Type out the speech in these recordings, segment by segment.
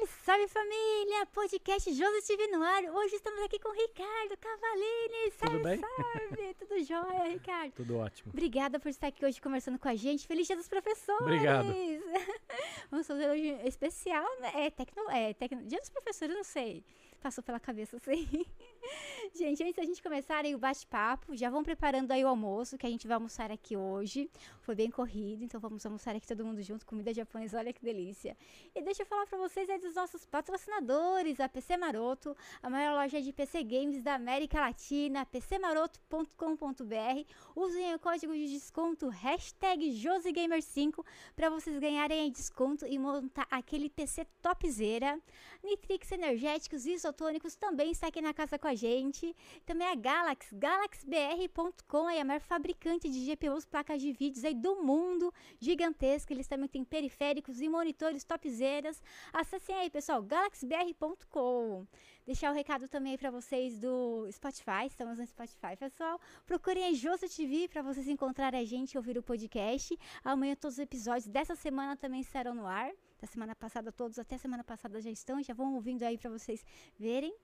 Salve, salve família! Podcast José TV no ar. Hoje estamos aqui com o Ricardo Cavalini. Salve, Tudo bem? salve! Tudo jóia, Ricardo? Tudo ótimo. Obrigada por estar aqui hoje conversando com a gente. Feliz Dia dos Professores! Obrigado. Vamos fazer hoje especial, né? É, tecno, é tecno, Dia dos Professores, não sei. Passou pela cabeça, assim. gente, antes da gente começar aí o bate-papo, já vão preparando aí o almoço, que a gente vai almoçar aqui hoje. Foi bem corrido, então vamos almoçar aqui todo mundo junto, comida japonesa, olha que delícia. E deixa eu falar pra vocês aí dos nossos patrocinadores, a PC Maroto, a maior loja de PC Games da América Latina, pcmaroto.com.br. Usem o código de desconto hashtag JoseGamer5 para vocês ganharem desconto e montar aquele PC topzera. Nitrix Energéticos e Isotônicos também está aqui na casa com a gente. Também a Galax, galaxbr.com, aí a maior fabricante de GPUs, placas de vídeos aí do mundo, gigantesca. Eles também têm periféricos e monitores topzeras. Acessem aí, pessoal, galaxbr.com. Deixar o recado também para vocês do Spotify, estamos no Spotify, pessoal. Procurem a Josa TV para vocês encontrarem a gente e ouvir o podcast. Amanhã todos os episódios dessa semana também estarão no ar. Da semana passada todos, até semana passada já estão, já vão ouvindo aí para vocês verem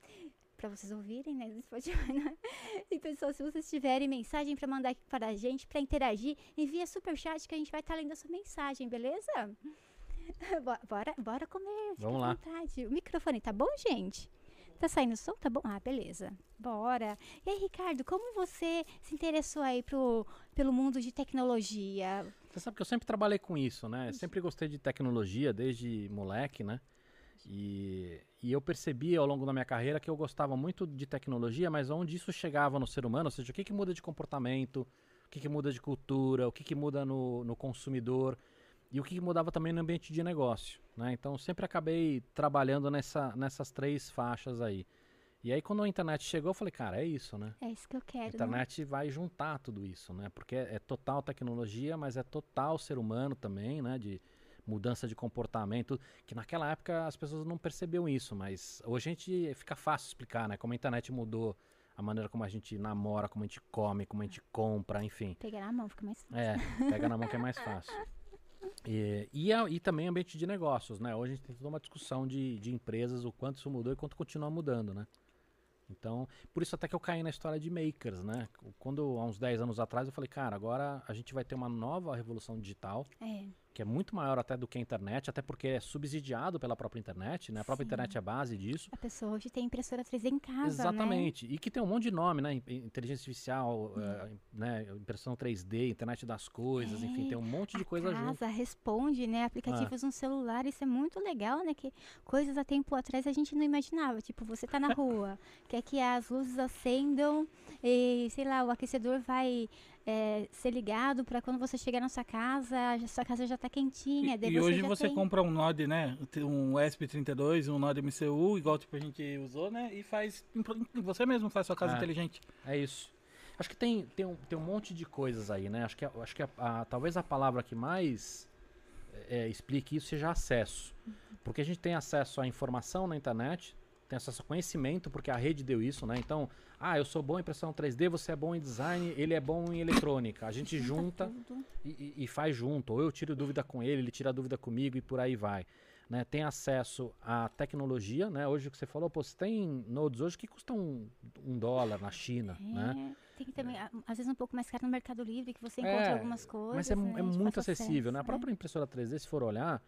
para vocês ouvirem, né, do Spotify. Né? E pessoal, se vocês tiverem mensagem para mandar aqui para a gente, para interagir, envia super chat que a gente vai estar tá lendo a sua mensagem, beleza? bora, bora comer, fica Vamos à lá. vontade. O microfone tá bom, gente? Tá saindo som? Tá bom? Ah, beleza. Bora. E aí, Ricardo, como você se interessou aí pro, pelo mundo de tecnologia? Você sabe que eu sempre trabalhei com isso, né? Sempre gostei de tecnologia desde moleque, né? E, e eu percebi ao longo da minha carreira que eu gostava muito de tecnologia, mas onde isso chegava no ser humano, ou seja, o que, que muda de comportamento, o que, que muda de cultura, o que, que muda no, no consumidor e o que, que mudava também no ambiente de negócio, né? Então sempre acabei trabalhando nessa, nessas três faixas aí. E aí quando a internet chegou, eu falei, cara, é isso, né? É isso que eu A quero. né? internet vai juntar tudo isso, né? Porque é, é total tecnologia, mas é total ser humano também, né? De mudança de comportamento, que naquela época as pessoas não percebiam isso, mas hoje a gente fica fácil explicar, né? Como a internet mudou a maneira como a gente namora, como a gente come, como a gente compra, enfim. Pegar na mão, fica mais fácil. É, pega na mão que é mais fácil. E, e, a- e também ambiente de negócios, né? Hoje a gente tem toda uma discussão de, de empresas, o quanto isso mudou e quanto continua mudando, né? Então, por isso até que eu caí na história de makers, né? Quando, há uns 10 anos atrás, eu falei, cara, agora a gente vai ter uma nova revolução digital, É. que é muito maior até do que a internet, até porque é subsidiado pela própria internet, né? A própria Sim. internet é a base disso. A pessoa hoje tem impressora 3D em casa, né? Exatamente. E que tem um monte de nome, né? In- Inteligência artificial, eh, né? impressão 3D, internet das coisas, enfim, É, tem um monte de a coisa junto. casa responde, né? Aplicativos no celular, isso é muito legal, né? Que coisas há tempo atrás a gente não imaginava. Tipo, você tá na rua, quer que as luzes acendam e, sei lá, o aquecedor vai é, ser ligado para quando você chegar na sua casa, a sua casa já tá quentinha. E, e hoje já você tem... compra um Node, né? Um ESP32, um Node MCU, igual tipo a gente usou, né? E faz. Você mesmo faz sua casa É. inteligente. É isso. Acho que tem, tem, um, tem um monte de coisas aí, né? Acho que, acho que a- a- talvez a palavra que mais é, explique isso seja acesso. Porque a gente tem acesso à informação na internet, tem acesso a conhecimento, porque a rede deu isso, né? Então, ah, eu sou bom em impressão 3D, você é bom em design, ele é bom em eletrônica. A gente junta e, e- faz junto. Ou eu tiro dúvida com ele, ele tira dúvida comigo e por aí vai. Né? Tem acesso à tecnologia, né? Hoje o que você falou, pô, você tem nodes hoje que custam um, um dólar na China, né? É, tem também, a- às vezes um pouco mais caro no Mercado Livre, que você encontra É, algumas coisas. Mas é, né, é muito acessível, né? A acesso, própria impressora 3D, se for olhar,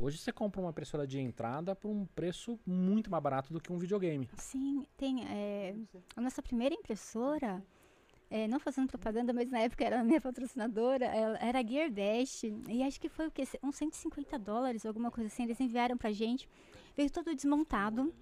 hoje você compra uma impressora de entrada por um preço muito mais barato do que um videogame. Sim, tem. é, a nossa primeira impressora, é, não fazendo propaganda, mas na época era minha patrocinadora, ela- era a Geardash. E acho que foi o quê? Uns 150 dólares, alguma coisa assim. Eles enviaram pra gente. Veio todo desmontado.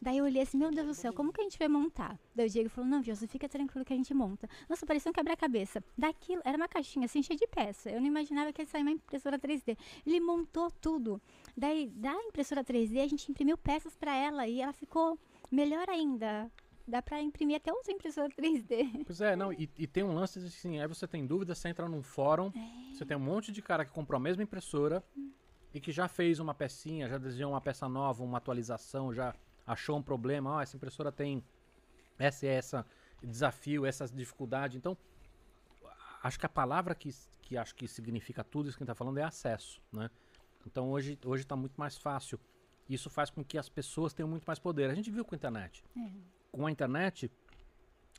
Daí eu olhei assim, meu Deus do céu, como que a gente vai montar? Daí o Diego falou, não, Josi, fica tranquilo que a gente monta. Nossa, parecia um quebra-cabeça. Daquilo, era uma caixinha assim, cheia de peça. Eu não imaginava que ia sair uma impressora 3D. Ele montou tudo. Daí, da impressora 3D, a gente imprimiu peças pra ela e ela ficou melhor ainda. Dá pra imprimir até outra impressora 3D. Pois é, não, e, e tem um lance assim, aí você tem dúvida, você entra num fórum, você tem um monte de cara que comprou a mesma impressora e que já fez uma pecinha, já desenhou uma peça nova, uma atualização, já achou um problema, ó, essa impressora tem essa e essa desafio, essa dificuldade. Então, acho que a palavra que, que acho que significa tudo isso que a gente está falando é acesso, né? Então hoje hoje está muito mais fácil Isso faz com que as pessoas tenham muito mais poder. A gente viu com a internet. É. Com a internet,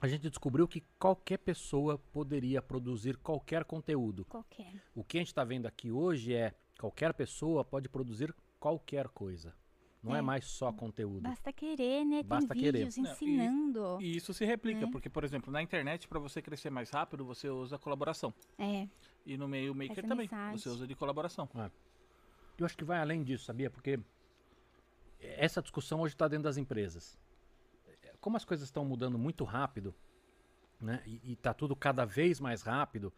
a gente descobriu que qualquer pessoa poderia produzir qualquer conteúdo. Qualquer. O que a gente está vendo aqui hoje é qualquer pessoa pode produzir qualquer coisa. Não é, É. mais só conteúdo. Basta querer, né? Basta Tem querer. vídeos Não, e- ensinando. E isso se replica, É. porque, por exemplo, na internet, para você crescer mais rápido, você usa colaboração. É. E no meio maker Essa também, mensagem. você usa de colaboração. Eu acho que vai além disso, sabia? Porque essa discussão hoje está dentro das empresas. Como as coisas estão mudando muito rápido, né? E está tudo cada vez mais rápido,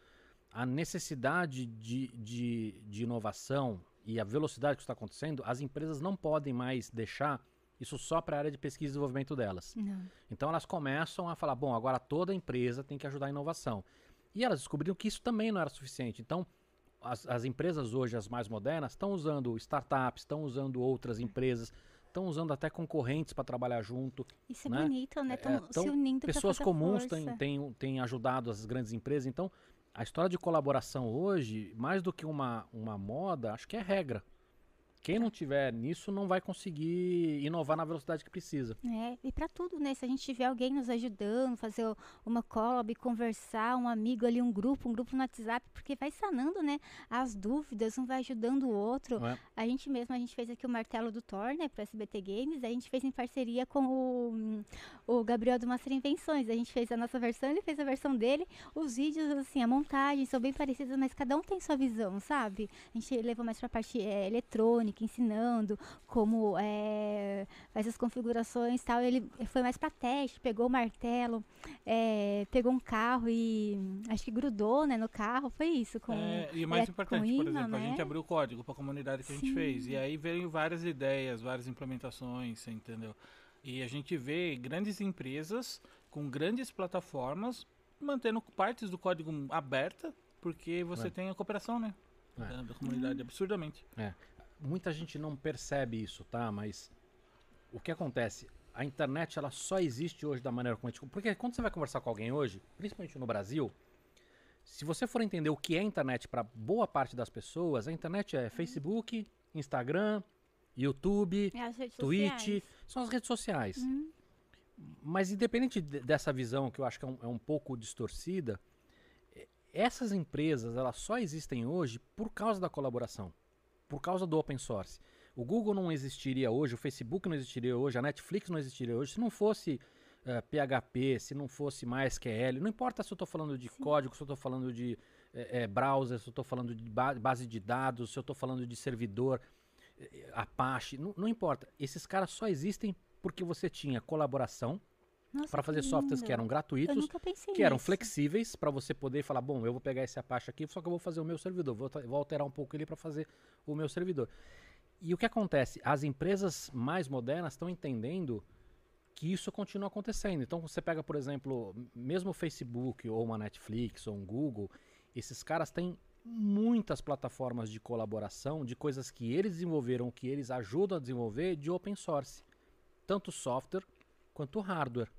a necessidade de, de, de inovação e a velocidade que está acontecendo, as empresas não podem mais deixar isso só para a área de pesquisa e desenvolvimento delas. Não. Então elas começam a falar, bom, agora toda empresa tem que ajudar a inovação. E elas descobriram que isso também não era suficiente. Então, as, as empresas hoje, as mais modernas, estão usando startups, estão usando outras empresas, estão usando até concorrentes para trabalhar junto. Isso é Né? bonito, né? É, Estão então, se unindo Pessoas comuns têm, têm, têm ajudado as grandes empresas. Então, a história de colaboração hoje, mais do que uma, uma moda, acho que é regra. Quem não tiver nisso não vai conseguir inovar na velocidade que precisa. É, e pra tudo, né? Se a gente tiver alguém nos ajudando, fazer uma collab, conversar, um amigo ali, um grupo, um grupo no WhatsApp, porque vai sanando, né? As dúvidas, um vai ajudando o outro. É? A gente mesmo, a gente fez aqui o martelo do Thor, né, pro SBT Games, a gente fez em parceria com o, o Gabriel do Master Invenções. A gente fez a nossa versão, ele fez a versão dele. Os vídeos, assim, a montagem são bem parecidos, mas cada um tem sua visão, sabe? A gente levou mais pra parte é, eletrônica, ensinando como é, faz as configurações e tal. Ele foi mais pra teste, pegou o martelo, é, pegou um carro e acho que grudou, né, no carro. Foi isso. Com, É, e mais é, importante, com por exemplo, a né? gente abriu o código para a comunidade que a gente Sim. fez. E aí veio várias ideias, várias implementações, entendeu? E a gente vê grandes empresas com grandes plataformas mantendo partes do código aberta, porque você É. tem a cooperação, né? É. Da, da comunidade, absurdamente. Muita gente não percebe isso, tá? Mas o que acontece? A internet ela só existe hoje da maneira como a gente. Porque quando você vai conversar com alguém hoje, principalmente no Brasil, se você for entender o que é internet para boa parte das pessoas, a internet é Facebook, Instagram, YouTube, É, Twitch, sociais. são as redes sociais. Uhum. Mas independente de- dessa visão que eu acho que é um, é um pouco distorcida, essas empresas elas só existem hoje por causa da colaboração, por causa do open source. O Google não existiria hoje, o Facebook não existiria hoje, a Netflix não existiria hoje se não fosse eh, PHP, se não fosse MySQL. Não importa se eu estou falando de Sim. código, se eu estou falando de eh, eh, browser, se eu estou falando de ba- base de dados, se eu estou falando de servidor, Apache, não, não importa. Esses caras só existem porque você tinha colaboração para fazer softwares que eram gratuitos, que eram nisso. flexíveis para você poder falar, bom, eu vou pegar esse Apache aqui, só que eu vou fazer o meu servidor, vou, vou alterar um pouco ele para fazer o meu servidor. E o que acontece? As empresas mais modernas estão entendendo que isso continua acontecendo. Então você pega, por exemplo, mesmo o Facebook ou uma Netflix ou um Google, esses caras têm muitas plataformas de colaboração de coisas que eles desenvolveram, que eles ajudam a desenvolver de open source, tanto software quanto hardware.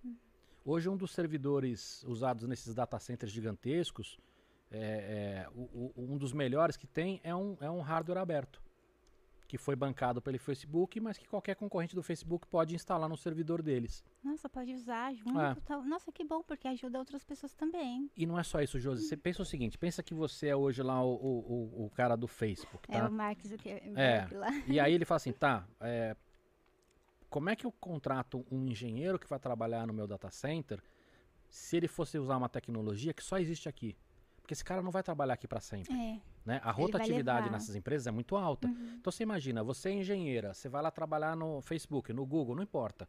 Hoje um dos servidores usados nesses data centers gigantescos, é, é, o- o- um dos melhores que tem é um, é um hardware aberto, que foi bancado pelo Facebook, mas que qualquer concorrente do Facebook pode instalar no servidor deles. Nossa, pode usar junto. É. tal. Nossa, que bom, porque ajuda outras pessoas também. E não é só isso, Josi. Você pensa o seguinte: pensa que você é hoje lá o, o, o- cara do Facebook, É tá? o Mark Zuckerberg É. lá. E aí ele fala assim, tá, é, como é que eu contrato um engenheiro que vai trabalhar no meu data center se ele fosse usar uma tecnologia que só existe aqui? Porque esse cara não vai trabalhar aqui para sempre, É. né? A rotatividade nessas empresas é muito alta. Uhum. Então você imagina, você é engenheira, você vai lá trabalhar no Facebook, no Google, não importa.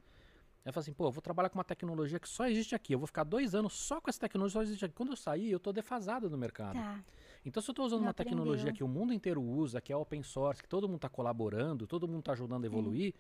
Aí fala assim, pô, eu vou trabalhar com uma tecnologia que só existe aqui. Eu vou ficar dois anos só com essa tecnologia só existe aqui. Quando eu sair, eu tô defasado no mercado. Tá. Então, se eu estou usando Não uma tecnologia aprendeu. que o mundo inteiro usa, que é open source, que todo mundo está colaborando, todo mundo está ajudando a evoluir,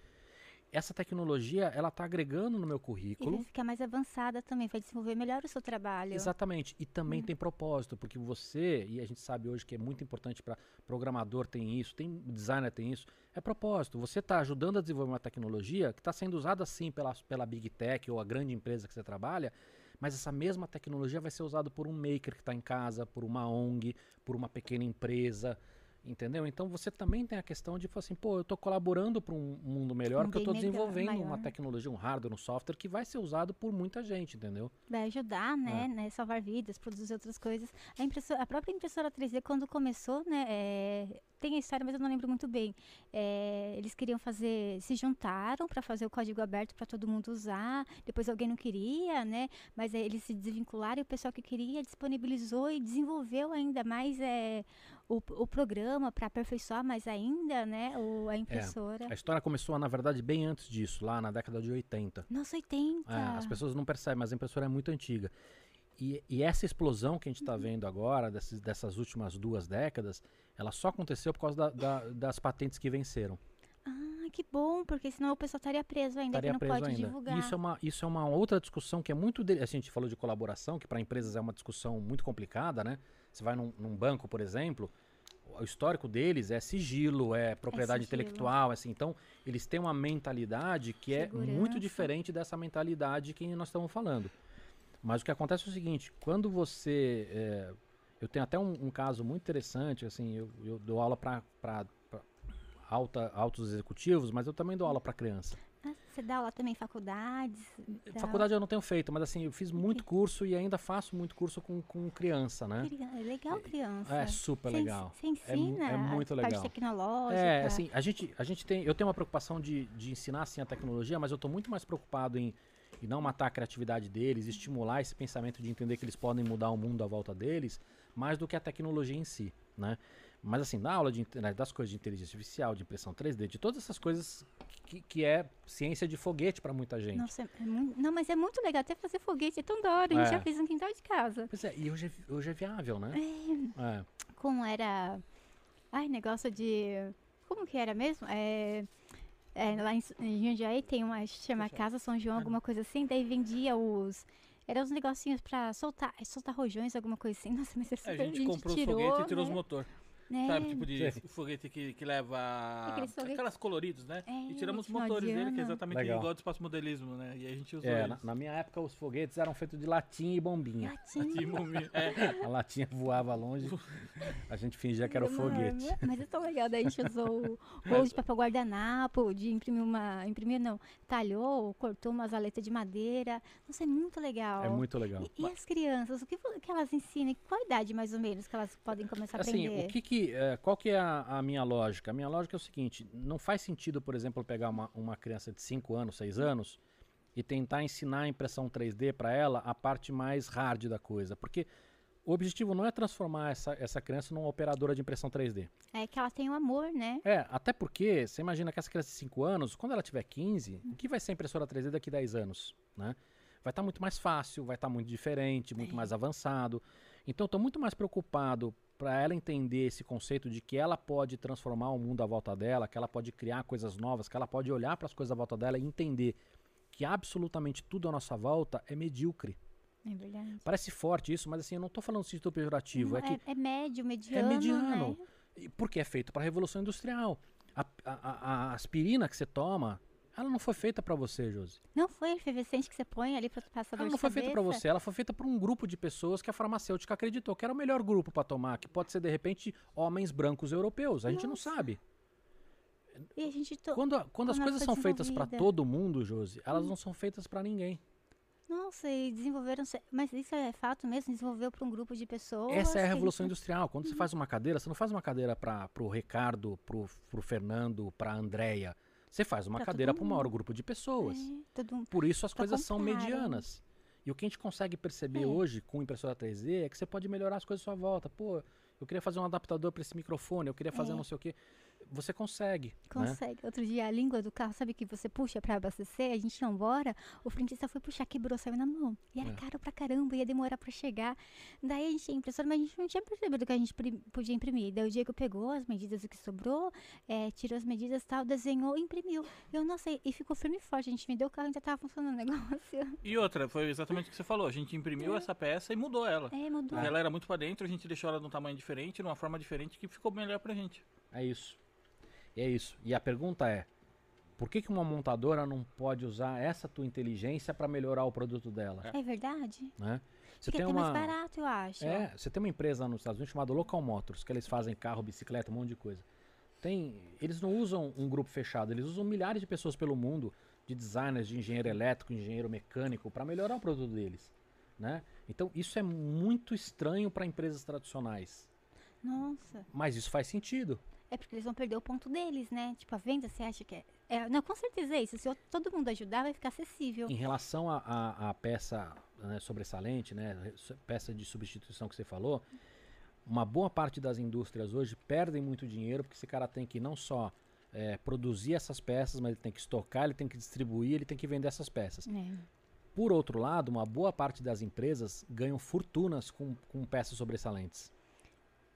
essa tecnologia ela está agregando no meu E currículo. vai ficar mais avançada também, vai desenvolver melhor o seu trabalho. Exatamente. E também Hum. tem propósito, porque você, e a gente sabe hoje que é muito importante para programador tem isso, tem designer tem isso, é propósito. Você está ajudando a desenvolver uma tecnologia que está sendo usada sim pela, pela Big Tech ou a grande empresa que você trabalha, mas essa mesma tecnologia vai ser usada por um maker que está em casa, por uma ONG, por uma pequena empresa. Entendeu? Então você também tem a questão de falar assim, pô, eu estou colaborando para um mundo melhor, porque eu estou desenvolvendo uma maior. tecnologia, um hardware, um software que vai ser usado por muita gente, entendeu? Vai ajudar, né, É. né, salvar vidas, produzir outras coisas. A, impressora, a própria impressora 3D, quando começou, né, é, tem a história, mas eu não lembro muito bem. É, eles queriam fazer, se juntaram para fazer o código aberto para todo mundo usar. Depois alguém não queria, né, mas aí eles se desvincularam e o pessoal que queria disponibilizou e desenvolveu ainda mais é, o, o programa para aperfeiçoar mais ainda, né, o, a impressora. A história começou, na verdade, bem antes disso, lá na década de 80. Nossa, 80! É, as pessoas não percebem, mas a impressora é muito antiga. E, e essa explosão que a gente está vendo agora, desses- dessas últimas duas décadas, ela só aconteceu por causa da- da- das patentes que venceram. Ah, que bom, porque senão o pessoal estaria preso ainda, Estaria que não preso pode ainda. divulgar. Isso é, uma, isso é uma outra discussão que é muito. De, assim, a gente falou de colaboração, que para empresas é uma discussão muito complicada, né? Você vai num, num banco, por exemplo, o histórico deles é sigilo, é propriedade sigilo. intelectual, assim. Então, eles têm uma mentalidade que é muito Segurança. diferente dessa mentalidade que nós estamos falando. Mas o que acontece é o seguinte: quando você. é, eu tenho até um, um caso muito interessante, assim, eu, eu dou aula para alta, altos executivos, mas eu também dou aula para criança. Ah, você dá aula também em faculdades? dá Faculdade eu não tenho feito, mas assim, eu fiz muito curso e ainda faço muito curso com, com criança, né? É legal criança. É super Você legal. Você É ensina é muito a parte legal. tecnológica. É, assim, a gente, a gente tem. Eu tenho uma preocupação de, de ensinar sim a tecnologia, mas eu estou muito mais preocupado em, em não matar a criatividade deles, estimular esse pensamento de entender que eles podem mudar o mundo à volta deles, mais do que a tecnologia em si, né? Mas assim, na aula de, né, das coisas de inteligência artificial, de impressão 3D, de todas essas coisas que, que é ciência de foguete para muita gente. Nossa, é muito- não, mas é muito legal até fazer foguete, é tão da hora. A gente É. já fez no quintal de casa. Pois é, e hoje é, hoje é viável, né? É. Como era. Ai, negócio de. Como que era mesmo? É. é, lá em, Jundiaí tem uma. chama Casa São João, alguma coisa assim. Daí vendia os. Eram uns negocinhos pra soltar, soltar rojões, alguma coisa assim. Nossa, mas essa É, a gente comprou os tirou, foguetes e tirou né? os motor. Né? Sabe, tipo de Sei. foguete que, que leva aquelas coloridos, né? É, e tiramos os motores dele, que é exatamente Legal. igual do espaço modelismo, né? E a gente usou É, na, na minha época os foguetes eram feitos de latinha e bombinha. Latinha. Tipo, é, A latinha voava longe, a gente fingia que era o foguete. Mas é tão legal, daí a gente usou o rolo de papel guardanapo, de imprimir uma. Imprimir não, talhou, cortou umas aletas de madeira. Nossa, é muito legal. É muito legal. E, e as crianças, o que, que elas ensinam? Qual idade mais ou menos que elas podem começar a Assim, aprender? o que que, é, qual que é a, a minha lógica? A minha lógica é o seguinte, não faz sentido, por exemplo, pegar uma, uma criança de 5 anos, 6 anos e tentar ensinar a impressão 3D para ela a parte mais hard da coisa, porque o objetivo não é transformar essa, essa criança numa operadora de impressão 3D. É que ela tem o amor, né? É, até porque você imagina que essa criança de 5 anos, quando ela tiver 15, o que vai ser impressora 3D daqui a 10 anos, né? Vai estar muito mais fácil, vai estar muito diferente, muito mais avançado. Então, estou muito mais preocupado para ela entender esse conceito de que ela pode transformar o mundo à volta dela, que ela pode criar coisas novas, que ela pode olhar para as coisas à volta dela e entender que absolutamente tudo à nossa volta é medíocre. É verdade. Parece forte isso, mas assim, eu não estou falando no sentido pejorativo, é que é, é médio, mediano. é mediano. Né? Porque é feito para a Revolução Industrial. A- a- a aspirina que você toma, ela não foi feita para você, Josi. Não foi efervescente que você põe ali pra passar Ela não foi feita para você, ela foi feita por um grupo de pessoas que a farmacêutica acreditou que era o melhor grupo para tomar, que pode ser de repente homens brancos europeus. A gente não sabe. E a gente to... Quando, a- quando as coisas são feitas para todo mundo, Josi, elas não são feitas para ninguém. Nossa, e desenvolveram. se- Mas isso é fato mesmo? Desenvolveu para um grupo de pessoas? Essa é a revolução industrial. Quando você faz uma cadeira, você não faz uma cadeira para o Ricardo, para o Fernando, para a Andréia. Você faz uma Pra cadeira para o maior grupo de pessoas. É, todo Por isso as Pra coisas são medianas. E o que a gente consegue perceber É. hoje com impressora 3D é que você pode melhorar as coisas à sua volta. Pô, eu queria fazer um adaptador para esse microfone, eu queria fazer É. não sei o quê. Você consegue, né? Consegue. Outro dia, a língua do carro, sabe que você puxa pra abastecer? A gente ia embora, o frentista foi puxar, quebrou, saiu na mão. E era É. caro pra caramba, ia demorar pra chegar. Daí a gente tinha impressora, mas a gente não tinha percebido que a gente podia imprimir. Daí o Diego pegou as medidas do que sobrou, eh, tirou as medidas e tal, desenhou e imprimiu. Eu não sei, e ficou firme e forte. A gente vendeu o carro e ainda tava funcionando o negócio. E outra, foi exatamente o que você falou. A gente imprimiu essa peça e mudou ela. É, mudou. Ela era muito pra dentro, a gente deixou ela num tamanho diferente, numa forma diferente, que ficou melhor pra gente. É isso. E é isso. E a pergunta é: Por que, que uma montadora não pode usar essa tua inteligência para melhorar o produto dela? É verdade. Né? Você Fica tem até uma, mais barato, eu acho. é, você tem uma empresa nos Estados Unidos chamada Local Motors, que eles fazem carro, bicicleta, um monte de coisa. Tem, eles não usam um grupo fechado, eles usam milhares de pessoas pelo mundo, de designers, de engenheiro elétrico, engenheiro mecânico, para melhorar o produto deles, né? Então isso é muito estranho para empresas tradicionais, Nossa. mas isso faz sentido. É porque eles vão perder o ponto deles, né? Tipo, a venda, você acha que é. é- não, com certeza é isso. Se eu- todo mundo ajudar, vai ficar acessível. Em relação à peça né, sobressalente, né, peça de substituição que você falou, uma boa parte das indústrias hoje perdem muito dinheiro porque esse cara tem que não só eh, produzir essas peças, mas ele tem que estocar, ele tem que distribuir, ele tem que vender essas peças. É. Por outro lado, uma boa parte das empresas ganham fortunas com, com peças sobressalentes.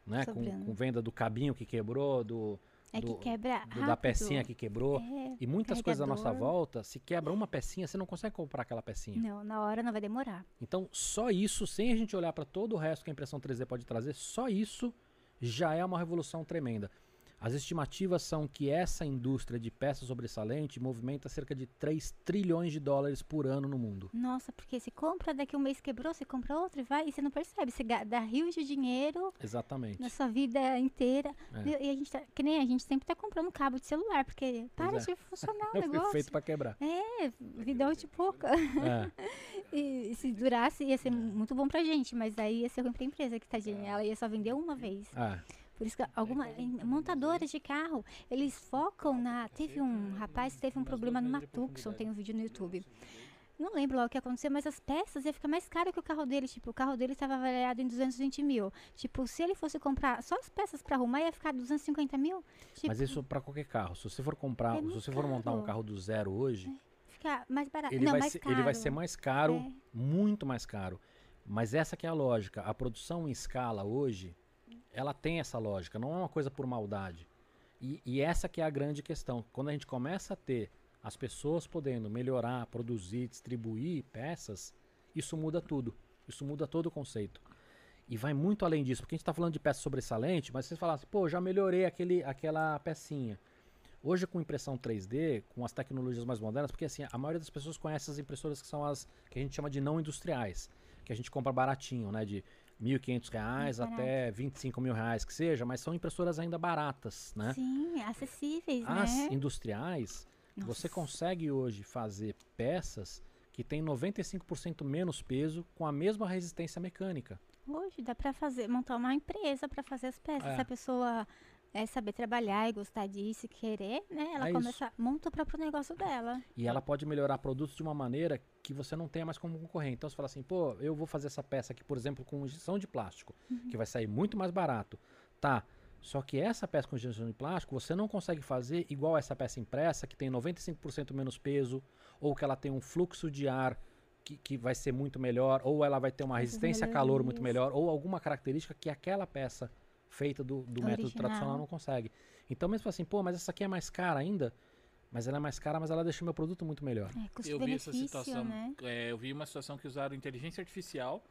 Né? Com, com venda do cabinho que quebrou, do, É que do- quebra do- da pecinha que quebrou. É, E muitas coisas à nossa carregador. volta, se quebra uma pecinha, você não consegue comprar aquela pecinha. Não, na hora não vai demorar. Então, só isso, sem a gente olhar para todo o resto que a impressão 3D pode trazer, só isso já é uma revolução tremenda. As estimativas são que essa indústria de peças sobressalente movimenta cerca de 3 trilhões de dólares por ano no mundo. Nossa, porque se compra, daqui um mês quebrou, você compra outro e vai, e você não percebe. Você dá rios de dinheiro Exatamente. na sua vida inteira. É. E a gente tá, que nem a gente sempre tá comprando cabo de celular, porque para é. de funcionar o Foi negócio. feito para quebrar. É, vida útil pouca. É. E se durasse, ia ser muito bom pra gente, mas aí ia ser ruim pra empresa, que tadinha, ela ia só vender uma vez. Ah, Por isso que algumas montadoras de carro, eles focam na. Teve um rapaz que teve um problema numa Tucson, tem um vídeo no YouTube. Não lembro lá o que aconteceu, mas as peças ia ficar mais caro que o carro dele. Tipo, o carro dele estava avaliado em 220 mil. Tipo, se ele fosse comprar só as peças pra arrumar, ia ficar 250 mil. Tipo, mas isso para qualquer carro. Se você for comprar, É se você for montar um caro. carro do zero hoje, ficar mais barato. ele, não, vai mais ser, caro. ele vai ser mais caro, É. muito mais caro. Mas essa que é a lógica. A produção em escala hoje, ela tem essa lógica. Não é uma coisa por maldade. E, e essa que é a grande questão. Quando a gente começa a ter as pessoas podendo melhorar, produzir, distribuir peças, isso muda tudo. Isso muda todo o conceito. E vai muito além disso, porque a gente está falando de peça sobressalente, mas vocês falam assim, pô, já melhorei aquele, aquela pecinha. Hoje com impressão 3D, com as tecnologias mais modernas, porque assim, a maioria das pessoas conhece as impressoras que são as que a gente chama de não industriais, que a gente compra baratinho, né, de 1.500 reais Muito até 25 mil reais que seja, mas são impressoras ainda baratas, né? Sim, acessíveis, As né? industriais, você Nossa. consegue hoje fazer peças que têm 95% menos peso com a mesma resistência mecânica. Hoje dá pra fazer, montar uma empresa pra fazer as peças. É. Se a pessoa é, saber trabalhar e gostar disso e querer, né? Ela É começa, monta o próprio negócio dela. E ela pode melhorar produtos de uma maneira que você não tenha mais como concorrer. Então você fala assim, pô, eu vou fazer essa peça aqui, por exemplo, com injeção de plástico, Uhum. que vai sair muito mais barato. Tá. Só que essa peça com injeção de plástico, você não consegue fazer igual essa peça impressa, que tem 95% menos peso, ou que ela tem um fluxo de ar que, que vai ser muito melhor, ou ela vai ter uma resistência a calor muito melhor, ou alguma característica que aquela peça feita do, do método tradicional não consegue. Então mesmo assim, pô, mas essa aqui é mais cara ainda, mas ela é mais cara, mas ela deixa o meu produto muito melhor. É, Eu vi essa situação. né? é, eu vi uma situação que usaram inteligência artificial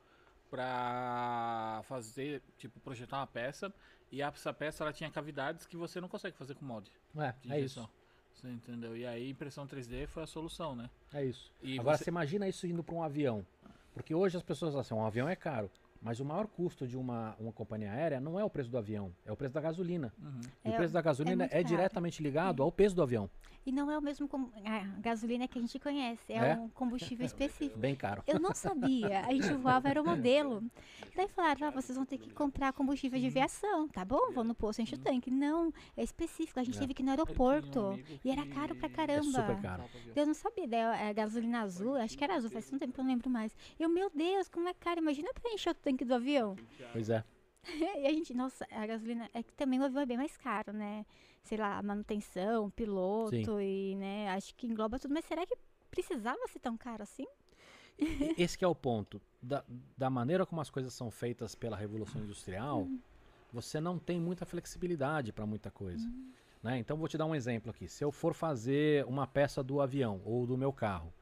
para fazer, tipo, projetar uma peça e essa peça ela tinha cavidades que você não consegue fazer com mod É, é isso. Você entendeu? E aí impressão 3D foi a solução, né? É isso. E Agora você- você imagina isso indo para um avião. Porque hoje as pessoas falam assim, um avião é caro. Mas o maior custo de uma, uma companhia aérea não é o preço do avião, é o preço da gasolina. Uhum. E o É, preço da gasolina muito é, caro. diretamente ligado ao peso do avião. E não é o mesmo com a gasolina que a gente conhece, é, É? um combustível específico. Bem caro. Eu não sabia, a gente voava aeromodelo. Daí falaram, ah, vocês vão ter que comprar combustível de aviação, tá bom? Vou no posto, enche o tanque. Não, é específico, a gente É. teve que ir no um aeroporto. E era caro pra É caramba. super caro. Eu não sabia, daí a gasolina azul, acho que era azul, faz tanto tempo que eu não lembro mais. Eu, meu Deus, como é caro, imagina pra encher o tanque do avião. Pois é. e a gente, nossa, a gasolina, é que também o avião é bem mais caro, né? Sei lá, manutenção, piloto e, né, acho que engloba tudo. Mas será que precisava ser tão caro assim? Esse que é o ponto. Da, da maneira como as coisas são feitas pela Revolução Industrial, Uhum. você não tem muita flexibilidade para muita coisa. Uhum. Né? Então vou te dar um exemplo aqui. Se eu for fazer uma peça do avião ou do meu carro,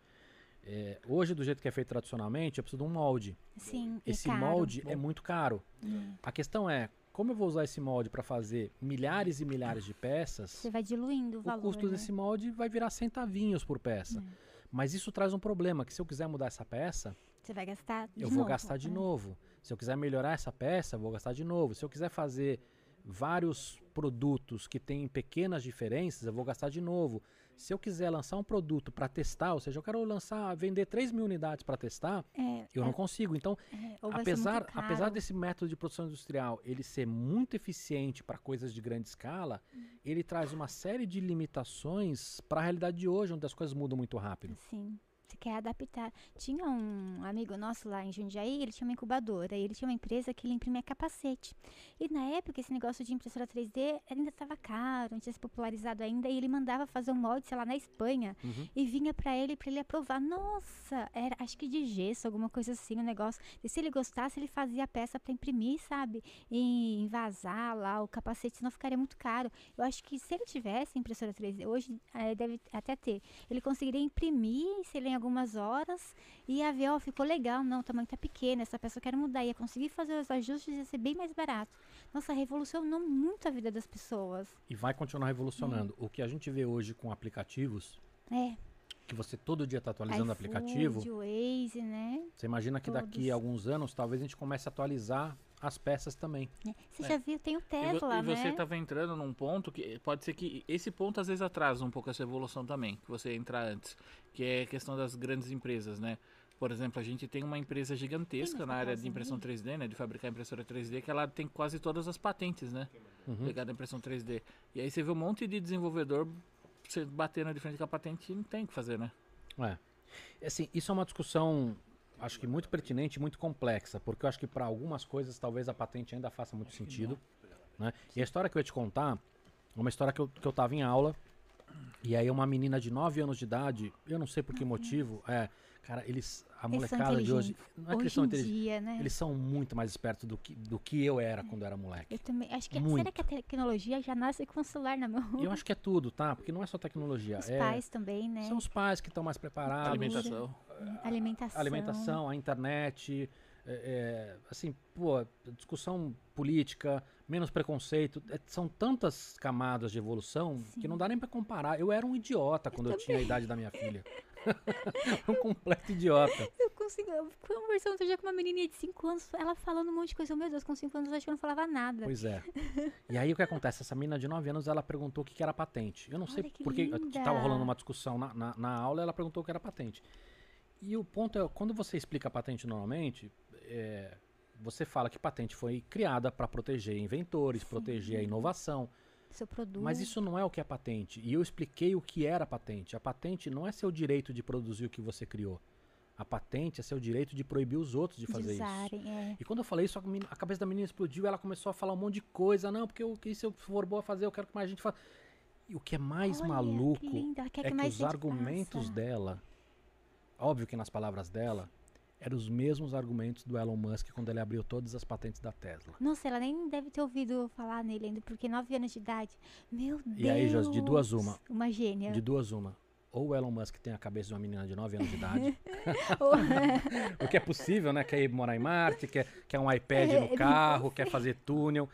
é, hoje do jeito que é feito tradicionalmente, eu preciso de um molde. Sim, é Esse caro. molde é muito caro. Hum. A questão é, como eu vou usar esse molde para fazer milhares e milhares de peças, Você vai diluindo o o valor. custo né? desse molde vai virar centavinhos por peça. Mas isso traz um problema, que se eu quiser mudar essa peça, Você vai gastar de eu vou novo, gastar de né? novo. Se eu quiser melhorar essa peça, eu vou gastar de novo. Se eu quiser fazer vários produtos que têm pequenas diferenças, eu vou gastar de novo. Se eu quiser lançar um produto para testar, ou seja, eu quero lançar, vender 3 mil unidades para testar, É, eu é, não consigo. Então, é, apesar, apesar desse método de produção industrial ele ser muito eficiente para coisas de grande escala, Hum. ele traz uma série de limitações para a realidade de hoje, onde as coisas mudam muito rápido. Sim. Você quer adaptar. Tinha um amigo nosso lá em Jundiaí, ele tinha uma incubadora, e ele tinha uma empresa que ele imprimia capacete. E na época, esse negócio de impressora 3D ainda estava caro, não tinha se popularizado ainda, e ele mandava fazer um molde, sei lá, na Espanha, Uhum. e vinha pra ele para ele aprovar. Nossa, era acho que de gesso, alguma coisa assim, o negócio. E se ele gostasse, ele fazia a peça para imprimir, sabe? E envasar lá o capacete, senão ficaria muito caro. Eu acho que se ele tivesse impressora 3D, hoje eh, deve até ter, ele conseguiria imprimir, sei lá, em algumas horas, e ia ver, ó, ficou legal, não, o tamanho tá pequeno, essa peça eu quero mudar, ia conseguir fazer os ajustes, ia ser bem mais barato. Nossa, revolucionou muito a vida das pessoas. E vai continuar revolucionando. O que a gente vê hoje com aplicativos, É, que você todo dia está atualizando o aplicativo, Waze, né? você imagina que daqui todos. a alguns anos talvez a gente comece a atualizar as peças também. né? Você É. já viu, tem o E vo- Tesla, e você né? estava entrando num ponto que pode ser que esse ponto às vezes atrasa um pouco essa evolução também, que você entrar antes, que é a questão das grandes empresas, né? Por exemplo, a gente tem uma empresa gigantesca na área de impressão também? 3D, né? De fabricar impressora 3D, que ela tem quase todas as patentes, né? Uhum. Ligada à impressão 3D. E aí você vê um monte de desenvolvedor você batendo de frente com a patente e não tem o que fazer, né? É. Assim, isso é uma discussão, acho que muito pertinente e muito complexa, porque eu acho que para algumas coisas talvez a patente ainda faça muito sentido. Né? E a história que eu ia te contar é uma história que eu, que eu tava em aula, e aí uma menina de 9 anos de idade, eu não sei por que motivo, é, cara, eles, a Eles molecada de hoje, não é que eles Hoje são em inteligentes, dia, né? eles são muito mais espertos do que, do que eu era quando eu era moleque. Eu também. Acho que Muito. será que a tecnologia já nasce com o celular na mão? E eu acho que é tudo, tá? Porque não é só tecnologia, Os é, pais também, né? são os pais que estão mais preparados, Alimentação. Alimentação. a alimentação, a internet, é, é, assim, pô, discussão política, menos preconceito, é, são tantas camadas de evolução que não dá nem pra comparar. Eu era um idiota quando eu, tinha a idade da minha filha. um completo idiota. Eu consigo. Eu conversando outro dia com uma menininha de 5 anos, ela falando um monte de coisa. Meu Deus, com 5 anos eu acho que eu não falava nada. Pois é. E aí o que acontece? Essa menina de 9 anos, ela perguntou o que, que era patente. Eu não sei Olha que porque estava rolando uma discussão na, na, na aula, ela perguntou o que era patente. E o ponto é, quando você explica a patente normalmente, é, você fala que patente foi criada para proteger inventores, proteger a inovação. Seu produto. Mas isso não é o que é patente. E eu expliquei o que era patente. A patente não é seu direito de produzir o que você criou. A patente é seu direito de proibir os outros de fazer isso. é. E quando eu falei isso, a, cabeça da menina explodiu, ela começou a falar um monte de coisa. Não, porque eu, que se eu for boa a fazer, eu quero que mais gente faça. E o que é mais Olha, maluco que é que mais os argumentos faça. dela, óbvio que nas palavras dela, eram os mesmos argumentos do Elon Musk quando ele abriu todas as patentes da Tesla. Nossa, ela nem deve ter ouvido falar nele ainda, porque 9 anos de idade. Meu Deus. E aí, Josi, de duas uma. Uma gênia. De duas uma. Ou o Elon Musk tem a cabeça de uma menina de 9 anos de idade, o que é possível, né? Quer ir morar em Marte, quer, quer um iPad É, no carro, quer fazer túnel.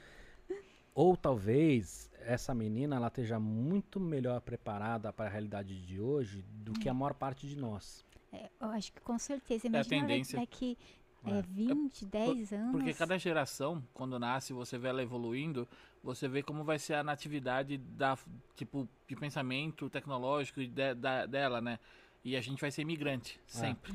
Ou talvez essa menina ela esteja muito melhor preparada para a realidade de hoje do que a maior parte de nós. É, eu acho que com certeza. Imagina tendência. daqui É. é, 20, 10 anos. Porque cada geração, quando nasce, você vê ela evoluindo, você vê como vai ser a natividade da, tipo, de pensamento tecnológico de- da- dela, né? E a gente vai ser imigrante, sempre.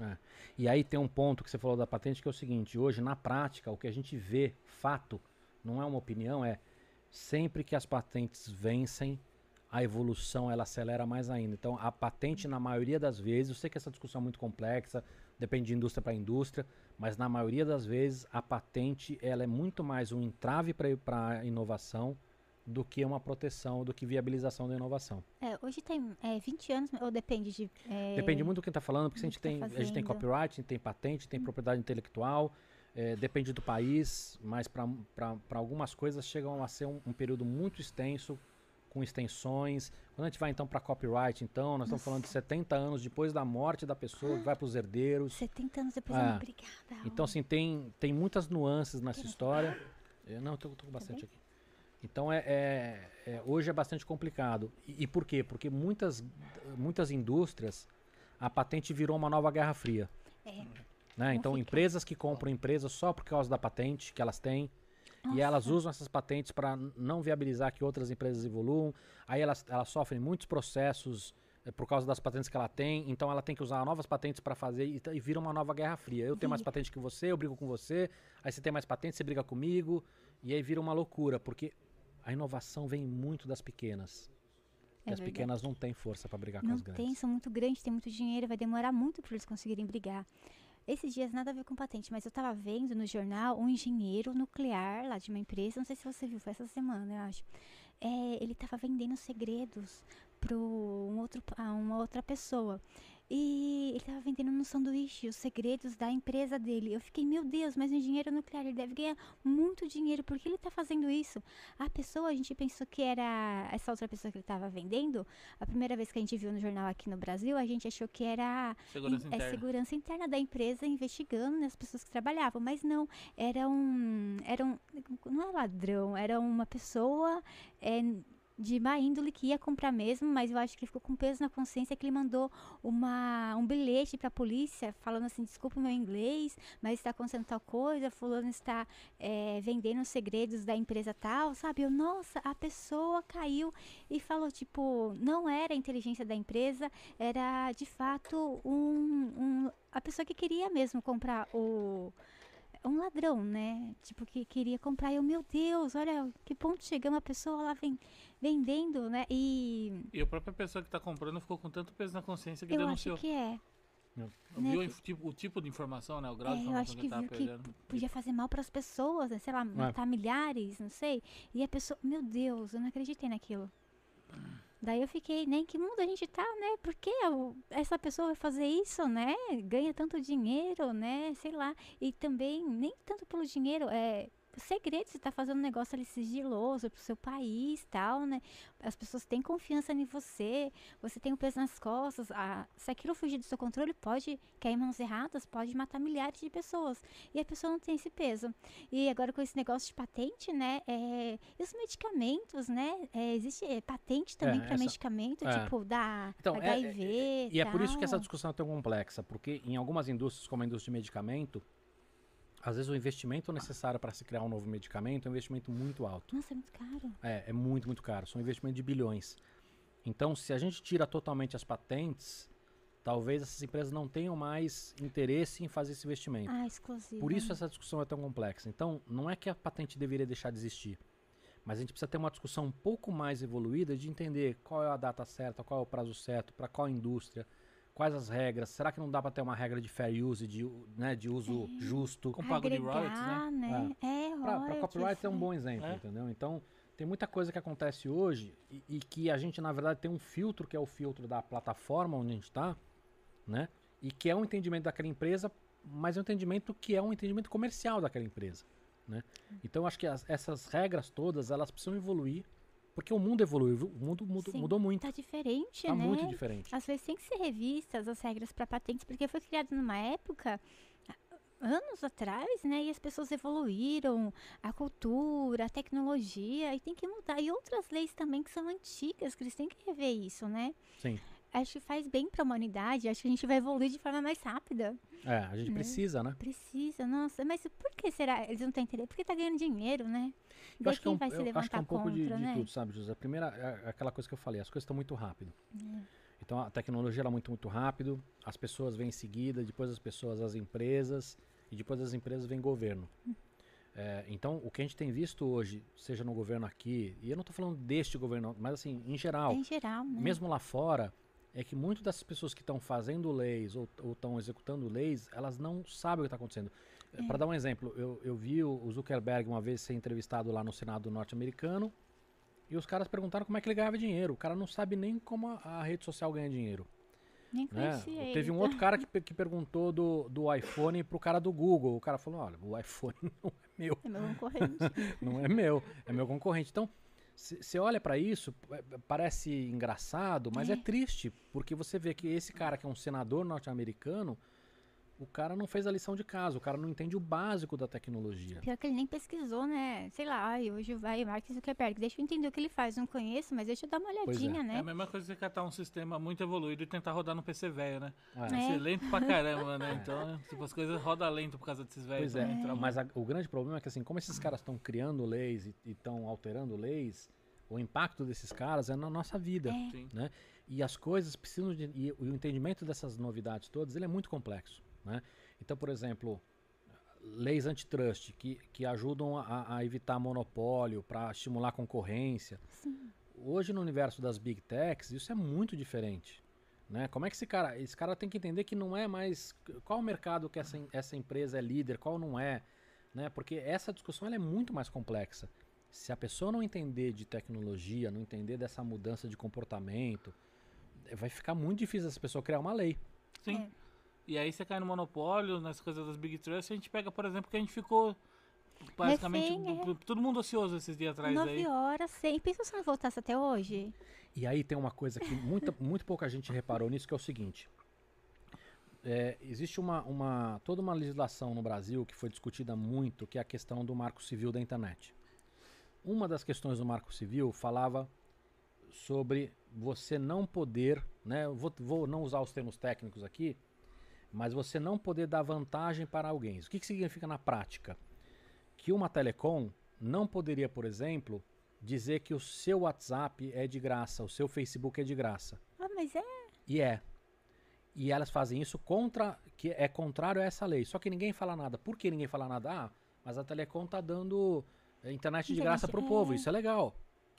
É. E aí tem um ponto que você falou da patente que é o seguinte: hoje, na prática, o que a gente vê, fato, não é uma opinião, é sempre que as patentes vencem, a evolução ela acelera mais ainda. Então, a patente, na maioria das vezes, eu sei que essa discussão é muito complexa, depende de indústria para indústria, mas na maioria das vezes, a patente ela é muito mais um entrave para a inovação do que uma proteção, do que viabilização da inovação. É, hoje tem é, 20 anos, ou depende de. é, Depende muito do que está falando, porque a gente, que tem, tá a gente tem copyright, a gente tem patente, tem propriedade intelectual, é, depende do país, mas para algumas coisas chegam a ser um, um período muito extenso, com extensões. Quando a gente vai então para copyright, então, nós estamos falando de 70 anos depois da morte da pessoa, que vai para os herdeiros. 70 anos depois. Ah. Ah. Obrigada. Então, assim, tem, tem muitas nuances nessa história. Eu, não, tô com bastante aqui. Então é, é- é- hoje é bastante complicado. E, e por quê? Porque muitas, muitas indústrias a patente virou uma nova guerra fria. É. Né? Então empresas que compram empresas só por causa da patente que elas têm e elas usam essas patentes para não viabilizar que outras empresas evoluam. Aí elas, elas sofrem muitos processos eh, por causa das patentes que ela tem. Então ela tem que usar novas patentes para fazer e, e vira uma nova guerra fria. Eu tenho mais patente que você, eu brigo com você. Aí você tem mais patente, você briga comigo. E aí vira uma loucura, porque a inovação vem muito das pequenas. E É as verdade. pequenas não têm força para brigar com Não as tem, grandes. são muito grandes, tem muito dinheiro, vai demorar muito para eles conseguirem brigar. Esses dias nada a ver com patente, mas eu tava vendo no jornal um engenheiro nuclear lá de uma empresa, não sei se você viu, foi essa semana, eu acho. É, ele tava vendendo segredos para um outro, a uma outra pessoa. E ele tava vendendo no sanduíche os segredos da empresa dele. Eu fiquei, meu Deus, mas um engenheiro nuclear, ele deve ganhar muito dinheiro. Por que ele tá fazendo isso? A pessoa, a gente pensou que era essa outra pessoa que ele tava vendendo. A primeira vez que a gente viu no jornal aqui no Brasil, a gente achou que era Segurança in- é interna. segurança interna da empresa investigando né, as pessoas que trabalhavam, mas não, era um, era um, não é ladrão, era uma pessoa é, de má índole que ia comprar mesmo, mas eu acho que ele ficou com peso na consciência que ele mandou uma, um bilhete para a polícia falando assim, desculpa o meu inglês, mas está acontecendo tal coisa, fulano está é, vendendo os segredos da empresa tal, sabe? Eu, nossa, a pessoa caiu e falou, tipo, não era a inteligência da empresa, era de fato um, um- a pessoa que queria mesmo comprar o um ladrão, né? Tipo que queria comprar. Eu, meu Deus, olha que ponto chegamos a pessoa lá vem, vendendo, né? E E a própria pessoa que tá comprando ficou com tanto peso na consciência que eu denunciou. acho que é. né, Viu que- o tipo, o tipo de informação, né? O grau É, de eu informação acho que, que viu que perdendo. podia fazer mal para as pessoas, né? sei lá, matar milhares, não sei. E a pessoa, meu Deus, eu não acreditei naquilo. Daí eu fiquei, nem que mundo a gente tá, né? Por que essa pessoa vai fazer isso, né? Ganha tanto dinheiro, né? Sei lá. E também, nem tanto pelo dinheiro, é segredo, você tá fazendo um negócio ali sigiloso pro seu país tal, né? As pessoas têm confiança em você, você tem o peso nas costas. ah, se aquilo fugir do seu controle, pode cair em mãos erradas, pode matar milhares de pessoas. E a pessoa não tem esse peso. E agora com esse negócio de patente, né? É, e os medicamentos, né? É, existe é, patente também para essa- medicamento, é. tipo da Então, é- HIV. E é por isso que essa discussão é tão complexa, porque em algumas indústrias, como a indústria de medicamento, às vezes o investimento necessário para se criar um novo medicamento é um investimento muito alto. Nossa, é muito caro. É, é muito, muito caro. São investimentos de bilhões. Então, se a gente tira totalmente as patentes, talvez essas empresas não tenham mais interesse em fazer esse investimento. Ah, exclusivo. Por isso né? essa discussão é tão complexa. Então, não é que a patente deveria deixar de existir, mas a gente precisa ter uma discussão um pouco mais evoluída de entender qual é a data certa, qual é o prazo certo, para qual indústria, quais as regras. Será que não dá para ter uma regra de fair use, de, né, de uso justo? Com pago de royalties, Agregar, né? É, Para royalties, copyright é um né? bom exemplo, É. entendeu? Então, tem muita coisa que acontece hoje e, e que a gente, na verdade, tem um filtro, que é o filtro da plataforma onde a gente está, né? E que é um entendimento daquela empresa, mas é um entendimento que é um entendimento comercial daquela empresa, né? Então, eu acho que as- essas regras todas, elas precisam evoluir, porque o mundo evoluiu, o mundo mudou, Sim, mudou muito, Tá diferente, tá né? muito diferente. Às vezes tem que ser revistas as regras para patentes, porque foi criado numa época anos atrás, né? E as pessoas evoluíram, a cultura, a tecnologia, e tem que mudar. E outras leis também que são antigas, que eles têm que rever isso, né? Sim. Acho que faz bem para a humanidade, acho que a gente vai evoluir de forma mais rápida. É, a gente Né? precisa, né? Precisa, nossa, mas por que será? Eles não estão entendendo? Porque tá ganhando dinheiro, né? Eu Daí acho que é quem um, vai se eu levantar acho que é um pouco de, contra, de né? tudo, sabe, José? A primeira é aquela coisa que eu falei, as coisas estão muito rápido. É. Então a tecnologia ela é muito, muito rápido, as pessoas vêm em seguida, depois as pessoas as empresas, e depois das empresas vem governo. Hum. É, então, o que a gente tem visto hoje, seja no governo aqui, e eu não estou falando deste governo, mas assim, em geral, Em geral, né? mesmo lá fora, é que muitas dessas pessoas que estão fazendo leis ou estão executando leis, elas não sabem o que está acontecendo. É. Para dar um exemplo, eu, eu vi o o Zuckerberg uma vez ser entrevistado lá no Senado norte-americano e os caras perguntaram como é que ele ganhava dinheiro. O cara não sabe nem como a, a rede social ganha dinheiro. Nem Né? conhecia ele. Teve um outro cara que, que perguntou do, do iPhone pro cara do Google. O cara falou: olha, o iPhone não é meu É meu concorrente. não é meu, é meu concorrente. Então, você olha pra isso, é, parece engraçado, mas é. É. triste, porque você vê que esse cara que é um senador norte-americano o cara não fez a lição de casa, o cara não entende o básico da tecnologia. Pior que ele nem pesquisou, né? Sei lá, ai, hoje vai Mark Zuckerberg, deixa eu entender o que ele faz, não conheço, mas deixa eu dar uma olhadinha, É né? a mesma coisa que você catar um sistema muito evoluído e tentar rodar no PC velho, né? É. É. Ser lento pra caramba, né? Então, tipo, as coisas rodam lento por causa desses velhos. Pois é, também, trabalham. mas a- o grande problema é que assim, como esses caras estão criando leis e estão alterando leis, o impacto desses caras é na nossa vida. É. Sim. né? E as coisas precisam de. E o entendimento dessas novidades todas ele é muito complexo. Né? Então, por exemplo, leis antitrust que, que ajudam a, a evitar monopólio, para estimular a concorrência. Sim. Hoje, no universo das big techs, isso é muito diferente. Né? Como é que esse cara. Esse cara tem que entender que não é mais. Qual o mercado que essa, essa empresa é líder, qual não é. Né? Porque essa discussão ela é muito mais complexa. Se a pessoa não entender de tecnologia, não entender dessa mudança de comportamento, vai ficar muito difícil essa pessoa criar uma lei. Sim. É. E aí você cai no monopólio, nas coisas das Big Trust, a gente pega, por exemplo, que a gente ficou basicamente Refém, é. do- todo mundo ocioso esses dias atrás Nove aí. horas, sem. Pensa se não voltasse até hoje. E aí tem uma coisa que muita, muito pouca gente reparou nisso, que é o seguinte. É, existe uma, uma, toda uma legislação no Brasil que foi discutida muito, que é a questão do marco civil da internet. Uma das questões do marco civil falava sobre você não poder, né, vou, vou não usar os termos técnicos aqui, mas você não poder dar vantagem para alguém. O que, que significa na prática? Que uma telecom não poderia, por exemplo, dizer que o seu WhatsApp é de graça, o seu Facebook é de graça. Ah, mas é. E é. E elas fazem isso contra, que é contrário a essa lei. Só que ninguém fala nada. Por que ninguém fala nada? Ah, mas a Telecom tá dando eh, internet de Internet, graça pro é. povo. Isso é legal.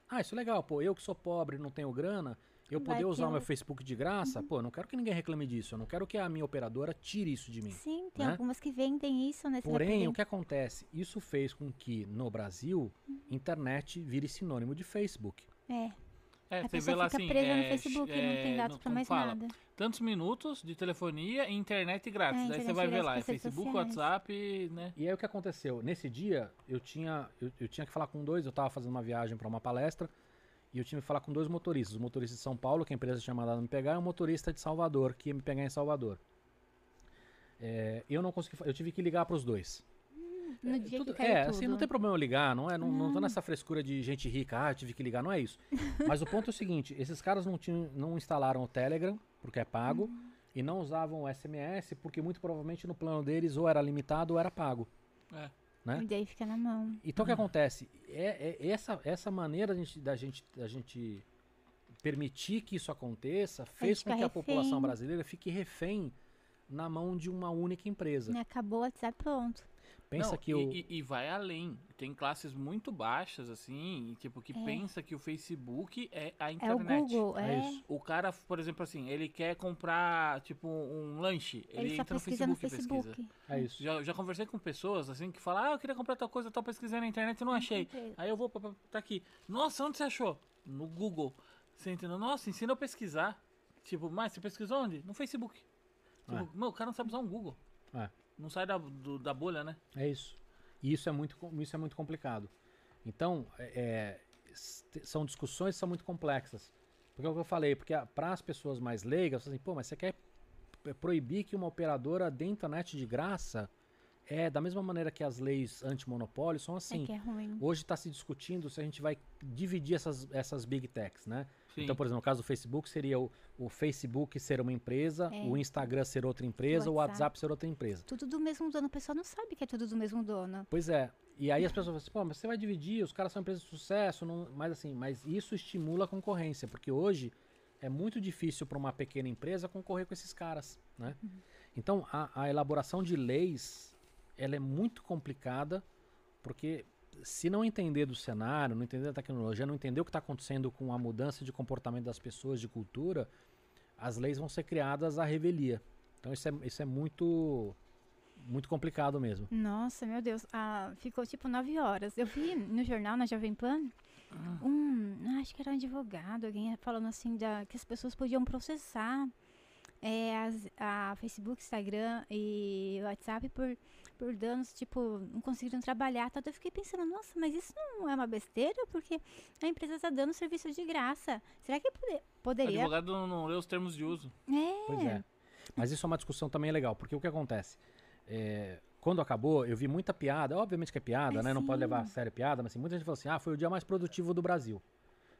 Ah, isso é legal. Pô, eu que sou pobre, não tenho grana, eu poder usar o meu Facebook de graça, pô, eu não quero que ninguém reclame disso. Eu não quero que a minha operadora tire isso de mim. Sim, tem né? algumas que vendem isso, vai Porém, o que acontece? Isso fez com que no Brasil, internet vire sinônimo de Facebook. É. É, A você vê pessoa lá fica assim, presa no é, Facebook e não é, tem dados no- pra como mais fala? nada. Tantos minutos de telefonia e internet grátis. É, Daí você internet vai ver lá, é Facebook, sociais. WhatsApp, né? E aí o que aconteceu? Nesse dia, eu tinha, eu, eu tinha que falar com dois, eu estava fazendo uma viagem para uma palestra, e eu tinha que falar com dois motoristas. O motorista de São Paulo, que a empresa tinha mandado me pegar, e o motorista de Salvador, que ia me pegar em Salvador. É, eu não consegui, eu tive que ligar para os dois. No É, dia tudo- que caiu é, tudo. assim, não tem problema eu ligar, não é? Não, não tô Não. nessa frescura de gente rica, ah, eu tive que ligar, não é isso. Mas o ponto é o seguinte, esses caras não, tinham, não instalaram o Telegram, porque é pago, Uhum. e não usavam o SMS, porque muito provavelmente no plano deles ou era limitado ou era pago. É. né? E daí fica na mão. Então o que acontece? É, é essa, essa maneira da gente, da, gente, da gente permitir que isso aconteça fez com que fica a população refém. brasileira fique refém na mão de uma única empresa. Né, Acabou o WhatsApp, pronto. Pensa Não, que e, o. e- e vai além. Tem classes muito baixas, assim, e, tipo, que É. pensa que o Facebook é a É o internet. Google, É é. isso. O cara, por exemplo, assim, ele quer comprar, tipo, um lanche. Ele, Ele só entra no Facebook, no e pesquisa. Facebook. É isso. Já, já conversei com pessoas, assim, que falam, ah, eu queria comprar tal coisa, tal, pesquisei na internet e não achei. Aí eu vou, pra, pra- tá aqui. Nossa, onde você achou? No Google. Você entendeu? Nossa, ensina eu a pesquisar. Tipo, mas você pesquisou onde? No Facebook. Tipo, É. meu, o cara não sabe usar um Google. É. Não sai da, do- da bolha, né? É isso. E isso é muito, isso é muito complicado. Então, é, é, são discussões que são muito complexas. Porque é o que eu falei, porque para as pessoas mais leigas, assim, pô, mas você quer p- proibir que uma operadora dê internet de graça? É da mesma maneira que as leis antimonopólio são assim. É que é ruim. Hoje está se discutindo se a gente vai dividir essas, essas big techs, né? Sim. Então, por exemplo, no caso do Facebook, seria o, o Facebook ser uma empresa, É. o Instagram ser outra empresa, o WhatsApp. WhatsApp ser outra empresa. Tudo do mesmo dono. O pessoal não sabe que é tudo do mesmo dono. Pois é. E aí as pessoas falam assim, pô, mas você vai dividir, os caras são empresas de sucesso, não... mas assim, mas isso estimula a concorrência, porque hoje é muito difícil para uma pequena empresa concorrer com esses caras, né? Então, a, a elaboração de leis, ela é muito complicada, porque se não entender do cenário, não entender da tecnologia, não entender o que está acontecendo com a mudança de comportamento das pessoas, de cultura, as leis vão ser criadas à revelia. Então isso é, isso é muito, muito complicado mesmo. Nossa, meu Deus. Ah, ficou tipo nove horas. Eu vi no jornal, na Jovem Pan, Ah. um. Acho que era um advogado, alguém falando assim da, que as pessoas podiam processar é, as- a Facebook, Instagram e WhatsApp por, por danos, tipo, não conseguiram trabalhar. Tal. Eu fiquei pensando, nossa, mas isso não é uma besteira? Porque a empresa está dando serviço de graça. Será que pode- O poderia. advogado não, não lê os termos de uso. É. Pois é. Mas isso é uma discussão também legal, porque o que acontece? É, quando acabou, eu vi muita piada, obviamente que é piada, É, né? Não pode sim. levar a sério piada, mas assim, muita gente falou assim, ah, foi o dia mais produtivo do Brasil.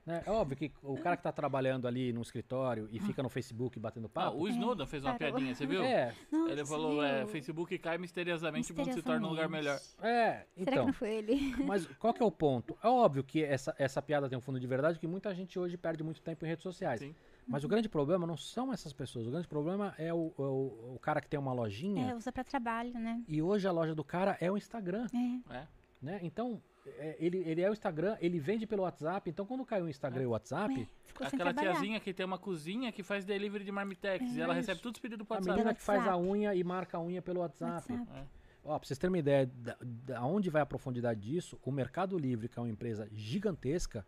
Né? É óbvio que o cara que tá trabalhando ali no escritório e fica no Facebook batendo Ah, papo. o Snowden fez uma parou. piadinha, você viu? é, Nossa, Ele falou, é? Facebook cai misteriosamente, o mundo se torna um lugar melhor. Misteriosamente. é, Será que então. não foi ele? Mas qual que é o ponto? É óbvio que essa, essa piada tem um fundo de verdade, que muita gente hoje perde muito tempo em redes sociais. Sim. Mas o grande problema não são essas pessoas. O grande problema é o, é o, o cara que tem uma lojinha É, usa pra trabalho, né? e hoje a loja do cara é o Instagram, É. É. né? Então, é, ele, ele é o Instagram, ele vende pelo WhatsApp. Então, quando caiu o Instagram e o WhatsApp, Ué, ficou sem Aquela trabalhar. tiazinha que tem uma cozinha que faz delivery de marmitex e ela É recebe todos os pedidos a WhatsApp. menina que faz a unha e marca a unha pelo WhatsApp. WhatsApp. É. Ó, pra vocês terem uma ideia da, da onde vai a profundidade disso, o Mercado Livre, que é uma empresa gigantesca,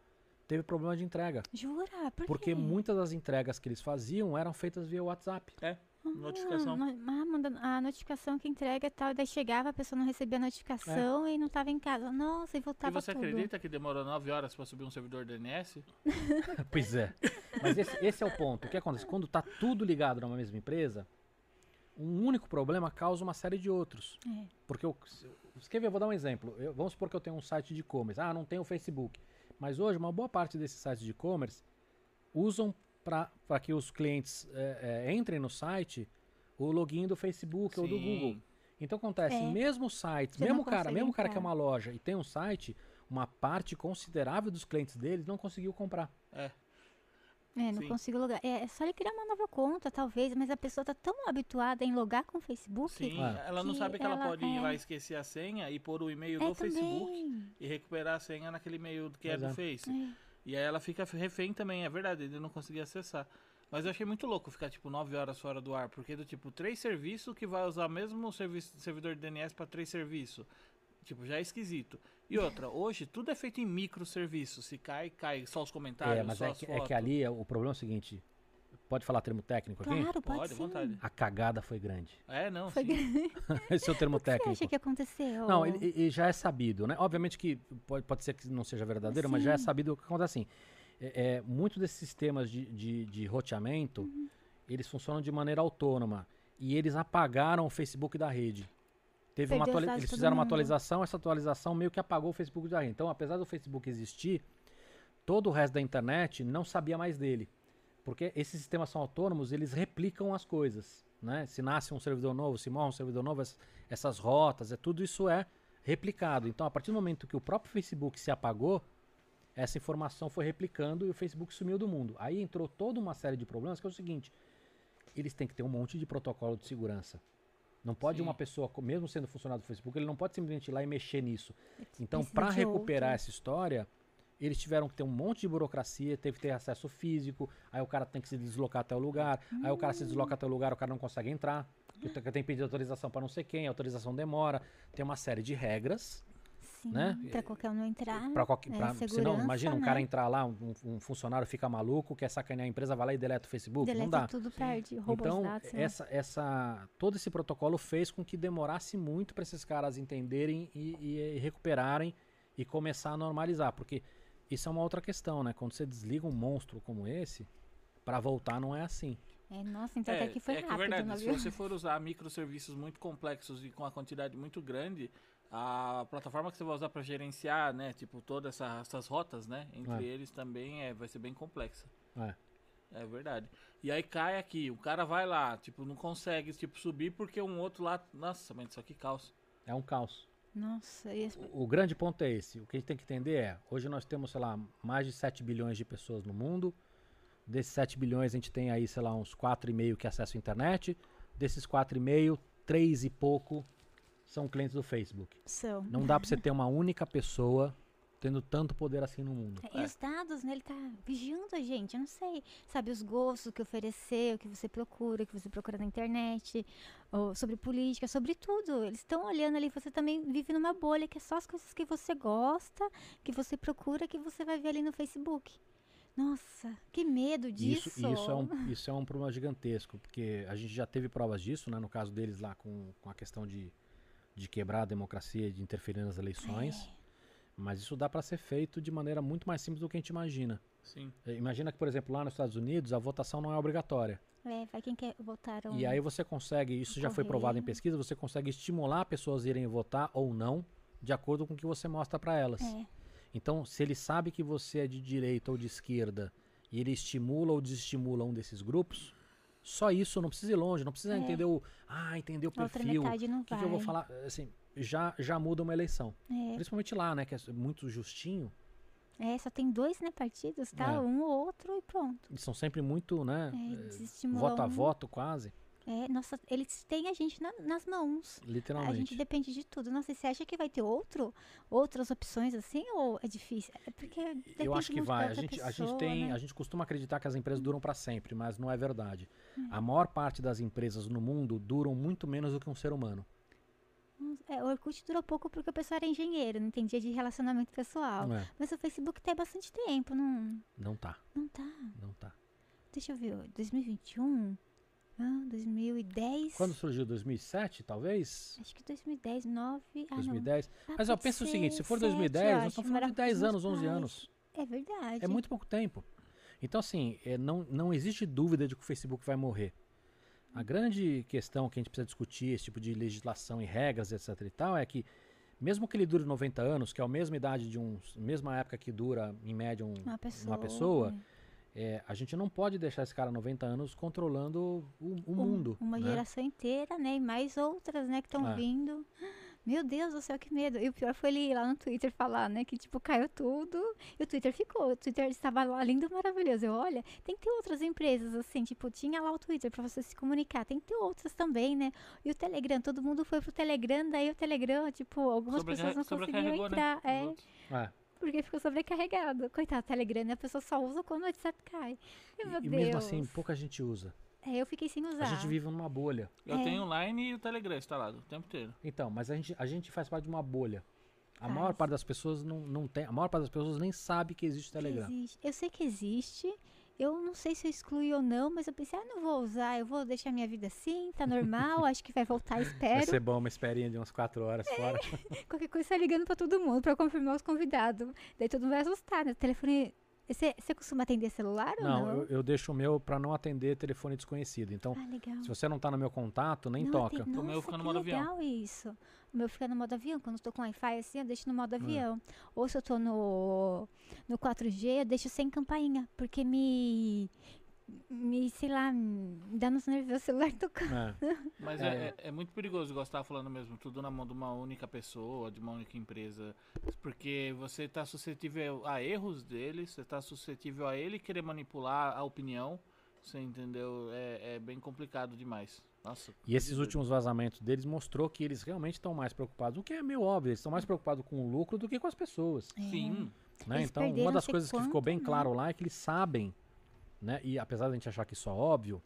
teve problema de entrega. Jura? Por Porque muitas das entregas que eles faziam eram feitas via WhatsApp. É, notificação. Ah, no- ah, manda a notificação que entrega e tal. Daí chegava, a pessoa não recebia a notificação e não tava em casa. Nossa, e E voltava você tudo. acredita que demorou 9 horas pra subir um servidor DNS? pois é. Mas esse, esse é o ponto. O que acontece? Quando tá tudo ligado numa mesma empresa, um único problema causa uma série de outros. É. Porque eu, se- quer ver, eu vou dar um exemplo. Eu- vamos supor que eu tenho um site de e-commerce. Ah, não tem o Facebook. Mas hoje, uma boa parte desses sites de e-commerce usam para que os clientes é, é, entrem no site o login do Facebook ou do Sim. Google. Então acontece, É. mesmo sites, Você mesmo cara, mesmo cara que é entrar. uma loja e tem um site, uma parte considerável dos clientes deles não conseguiu comprar. É. É, não Sim. consigo logar. É, é só ele criar uma nova conta, talvez, mas a pessoa tá tão habituada em logar com o Facebook. Sim, É. ela não sabe que ela, ela pode ir é- lá esquecer a senha e pôr o e-mail É do Facebook também. e recuperar a senha naquele e-mail que é do é. Face. É. E aí ela fica refém também, é verdade, ele não conseguia acessar. Mas eu achei muito louco ficar, tipo, 9 horas fora do ar, porque do tipo, três serviços que vai usar o mesmo serviço, servidor de DNS para três serviços. Tipo, já é esquisito. E outra, hoje tudo é feito em microserviços. Se cai, cai só os comentários, é, mas só é que, é que ali é- o problema é o seguinte. Pode falar termo técnico aqui? Claro, pode, Pode, sim. vontade. A cagada foi grande. É, não, Foi sim. Esse é o termo O que você técnico. acha que aconteceu? Não, ele, ele já é sabido, né? Obviamente que pode, pode ser que não seja verdadeiro, mas já é Sim. sabido o que acontece assim. É, é, muito desses sistemas de, de, de roteamento, Uhum. eles funcionam de maneira autônoma. E eles apagaram o Facebook da rede. Teve uma Perdeu eles fizeram uma atualização, essa atualização meio que apagou o Facebook da rede. Então, apesar do Facebook existir, todo o resto da internet não sabia mais dele. Porque esses sistemas são autônomos, eles replicam as coisas. Né? Se nasce um servidor novo, se morre um servidor novo, es- essas rotas, é, tudo isso é replicado. Então, a partir do momento que o próprio Facebook se apagou, essa informação foi replicando e o Facebook sumiu do mundo. Aí entrou toda uma série de problemas, que é o seguinte: eles têm que ter um monte de protocolo de segurança. Não pode Sim. uma pessoa, mesmo sendo funcionário do Facebook, ele não pode simplesmente ir lá e mexer nisso. Então, para recuperar outro. essa história, eles tiveram que ter um monte de burocracia, teve que ter acesso físico, aí o cara tem que se deslocar até o lugar, aí o cara se desloca até o lugar, o cara não consegue entrar, porque tem que pedir autorização para não sei quem, a autorização demora, tem uma série de regras Sim, né? Pra qualquer um não entrar. para qualquer, é, pra, senão, imagina um né? cara entrar lá, um, um funcionário fica maluco, quer sacanear a empresa, vai lá e deleta o Facebook, Deleta não dá. tudo, perde, rouba Então, os dados. né? essa, essa, todo esse protocolo fez com que demorasse muito para esses caras entenderem e, e- e recuperarem e começar a normalizar. Porque isso é uma outra questão, né? Quando você desliga um monstro como esse, para voltar não é assim. É, nossa, então até que foi é que é rápido. verdade, não se você for usar microserviços muito complexos e com a quantidade muito grande, a plataforma que você vai usar para gerenciar, né, tipo, todas essa, essas rotas, né, entre É. eles também é, vai ser bem complexa. É. É verdade. E aí cai aqui, o cara vai lá, tipo, não consegue, tipo, subir porque um outro lá, nossa, mas isso aqui caos. É um caos. Nossa, e esse- O, o grande ponto é esse. O que a gente tem que entender é, hoje nós temos, sei lá, mais de 7 bilhões de pessoas no mundo. Desses 7 bilhões a gente tem aí, sei lá, uns 4,5 que acessam a internet. Desses 4,5, 3 e pouco são clientes do Facebook. são. Não dá pra você ter uma única pessoa tendo tanto poder assim no mundo. E os dados, né? Ele tá vigiando a gente, eu não sei. Sabe, os gostos, o que oferecer, o que você procura, o que você procura na internet, sobre política, sobre tudo. Eles estão olhando ali, você também vive numa bolha que é só as coisas que você gosta, que você procura, que você vai ver ali no Facebook. Nossa, que medo disso. Isso, isso, é um, isso é um problema gigantesco, porque a gente já teve provas disso, né? No caso deles lá com, com a questão de, de quebrar a democracia, de interferir nas eleições. É. Mas isso dá pra ser feito de maneira muito mais simples do que a gente imagina. Sim. Eh, Imagina que, por exemplo, lá nos Estados Unidos, a votação não é obrigatória. É, vai quem quer votar ou E aí você consegue, isso já foi provado em pesquisa, você consegue estimular pessoas a irem votar ou não, de acordo com o que você mostra para elas. É, Então, se ele sabe que você é de direita ou de esquerda e ele estimula ou desestimula um desses grupos, só isso, não precisa ir longe, não precisa É. entender o, ah, entender o perfil, o que, que eu vou falar, assim, já já muda uma eleição. É, Principalmente lá, né, que é muito justinho, é, só tem dois, né, partidos, tá? É. Um ou outro e pronto. eles são sempre muito, né, É, eh, voto a um. voto quase, É, nossa, eles têm a gente na- nas mãos. A gente literalmente. depende de tudo. Nossa, e você acha que vai ter outro, outras opções assim ou é difícil? É porque depende Eu acho que vai. A gente, a pessoa, gente tem, né? a gente costuma acreditar que as empresas duram para sempre, mas não é verdade. Hum. A maior parte das empresas no mundo duram muito menos do que um ser humano. É, o Orkut durou pouco porque o pessoal era engenheiro, não entendia de relacionamento pessoal. É? Mas o Facebook tem bastante tempo, não, Não tá, não tá. não tá. Deixa eu ver, 2021? Ah, 2010? Quando surgiu 2007, talvez? Acho que 2010, 9. Ah, 2010. não. Ah, Mas pode pensa o seguinte, se for sete, 2010, eu nós acho, estamos falando de morava com 10 os meus anos, 11 pais. anos. É verdade. É muito pouco tempo. Então, assim, é, não, não existe dúvida de que o Facebook vai morrer. A grande questão que a gente precisa discutir, esse tipo de legislação e regras, etc e tal, é que mesmo que ele dure 90 anos, que é a mesma idade de um, mesma época que dura, em média, um, Uma pessoa. pessoa, né? é, a gente não pode deixar esse cara 90 anos controlando o, o Um- mundo. Uma né? geração inteira, né? E mais outras, né, que estão É. vindo. Meu Deus do céu, que medo. E o pior foi ele ir lá no Twitter falar, né? Que, tipo, caiu tudo. E o Twitter ficou. O Twitter estava lá lindo, maravilhoso. Eu, olha, tem que ter outras empresas, assim. Tipo, tinha lá o Twitter pra você se comunicar. Tem que ter outras também, né? E o Telegram, todo mundo foi pro Telegram. Daí o Telegram, tipo, algumas pessoas não conseguiam sobrecarregou, entrar. né? É. É. porque ficou sobrecarregado. Coitado, o Telegram, né? A pessoa só usa quando o WhatsApp cai. E, meu E, e Deus. mesmo assim, pouca gente usa. É, eu fiquei sem usar. A gente vive numa bolha. Eu É. tenho o Line e o Telegram instalado o tempo inteiro. Então, mas a gente, a gente faz parte de uma bolha. A Faz. maior parte das pessoas não, não tem. A maior parte das pessoas nem sabe que existe o que Telegram. existe. Eu sei que existe. Eu não sei se eu excluí ou não, mas eu pensei, ah, não vou usar, eu vou deixar minha vida assim, tá normal, acho que vai voltar, Vai espero. ser bom uma esperinha de umas 4 horas É. fora. Qualquer coisa tá ligando pra todo mundo, pra confirmar os convidados. Daí todo mundo vai assustar, né? O telefone. Você você costuma atender celular ou não? Não, eu, eu deixo o meu pra não atender telefone desconhecido. Então, Ah, legal. se você não tá no meu contato, nem Não, toca. tem- O meu Nossa, fica no modo avião. legal isso. O meu fica no modo avião. Quando eu tô com Wi-Fi assim, eu deixo no modo avião. Ou se eu tô no, no 4G, eu deixo sem campainha. Porque me. Me, sei lá, me dá nos nervos o celular tocando. É. Mas É. é, é, é muito perigoso, igual você tava falando mesmo, tudo na mão de uma única pessoa, de uma única empresa. Porque você tá suscetível a erros dele, você tá suscetível a ele querer manipular a opinião. Você entendeu? É, é bem complicado demais. Nossa. E esses últimos vazamentos deles mostrou que eles realmente estão mais preocupados, o que é meio óbvio, eles estão mais preocupados com o lucro do que com as pessoas. Sim. né? Eles Então, uma das coisas que ficou bem quanto, né? claro lá é que eles sabem, né? E apesar da gente achar que isso é óbvio,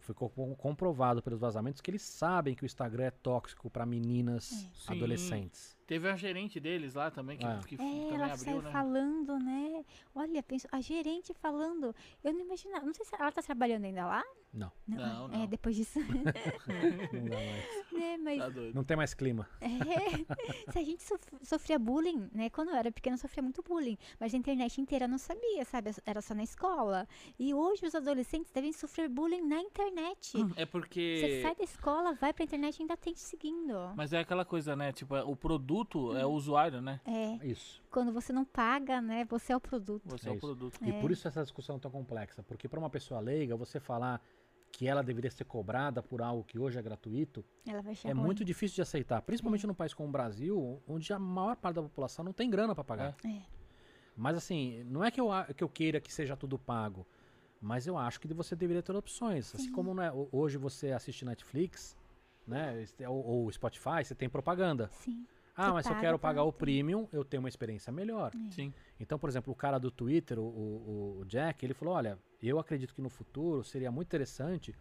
ficou com- comprovado pelos vazamentos que eles sabem que o Instagram é tóxico para meninas, Sim. adolescentes. Teve a gerente deles lá também, que, É. que É, também ela abriu, saiu né? falando, né? Olha, penso, a gerente falando. Eu não imaginava. Não sei se ela tá trabalhando ainda lá. Não, Não, É, não. depois disso. não dá mais. né, mas Tá doido. Não tem mais clima. É, se a gente sof- sofria bullying, né? Quando eu era pequena, eu sofria muito bullying. Mas a internet inteira não sabia, sabe? Era só na escola. E hoje os adolescentes devem sofrer bullying na internet. É Você porque. sai da escola, vai pra internet e ainda tem te seguindo. Mas é aquela coisa, né? Tipo, o produto é o usuário, né? É, Isso. quando você não paga, né? Você é o produto. Você É é, o produto. E É. por isso essa discussão é tão complexa, porque para uma pessoa leiga, você falar que ela deveria ser cobrada por algo que hoje é gratuito, Ela vai achar é ruim. muito difícil de aceitar, principalmente num país como o Brasil, onde a maior parte da população não tem grana para pagar. É. Mas assim, não é que eu, que eu queira que seja tudo pago, mas eu acho que você deveria ter opções. Assim como não é- ho- hoje você assiste Netflix, né, ou, ou Spotify, você tem propaganda. Sim. Ah, mas se eu quero pagar o premium, eu tenho uma experiência melhor. Sim. Então, por exemplo, o cara do Twitter, o, o- o Jack, ele falou: olha, eu acredito que no futuro seria muito interessante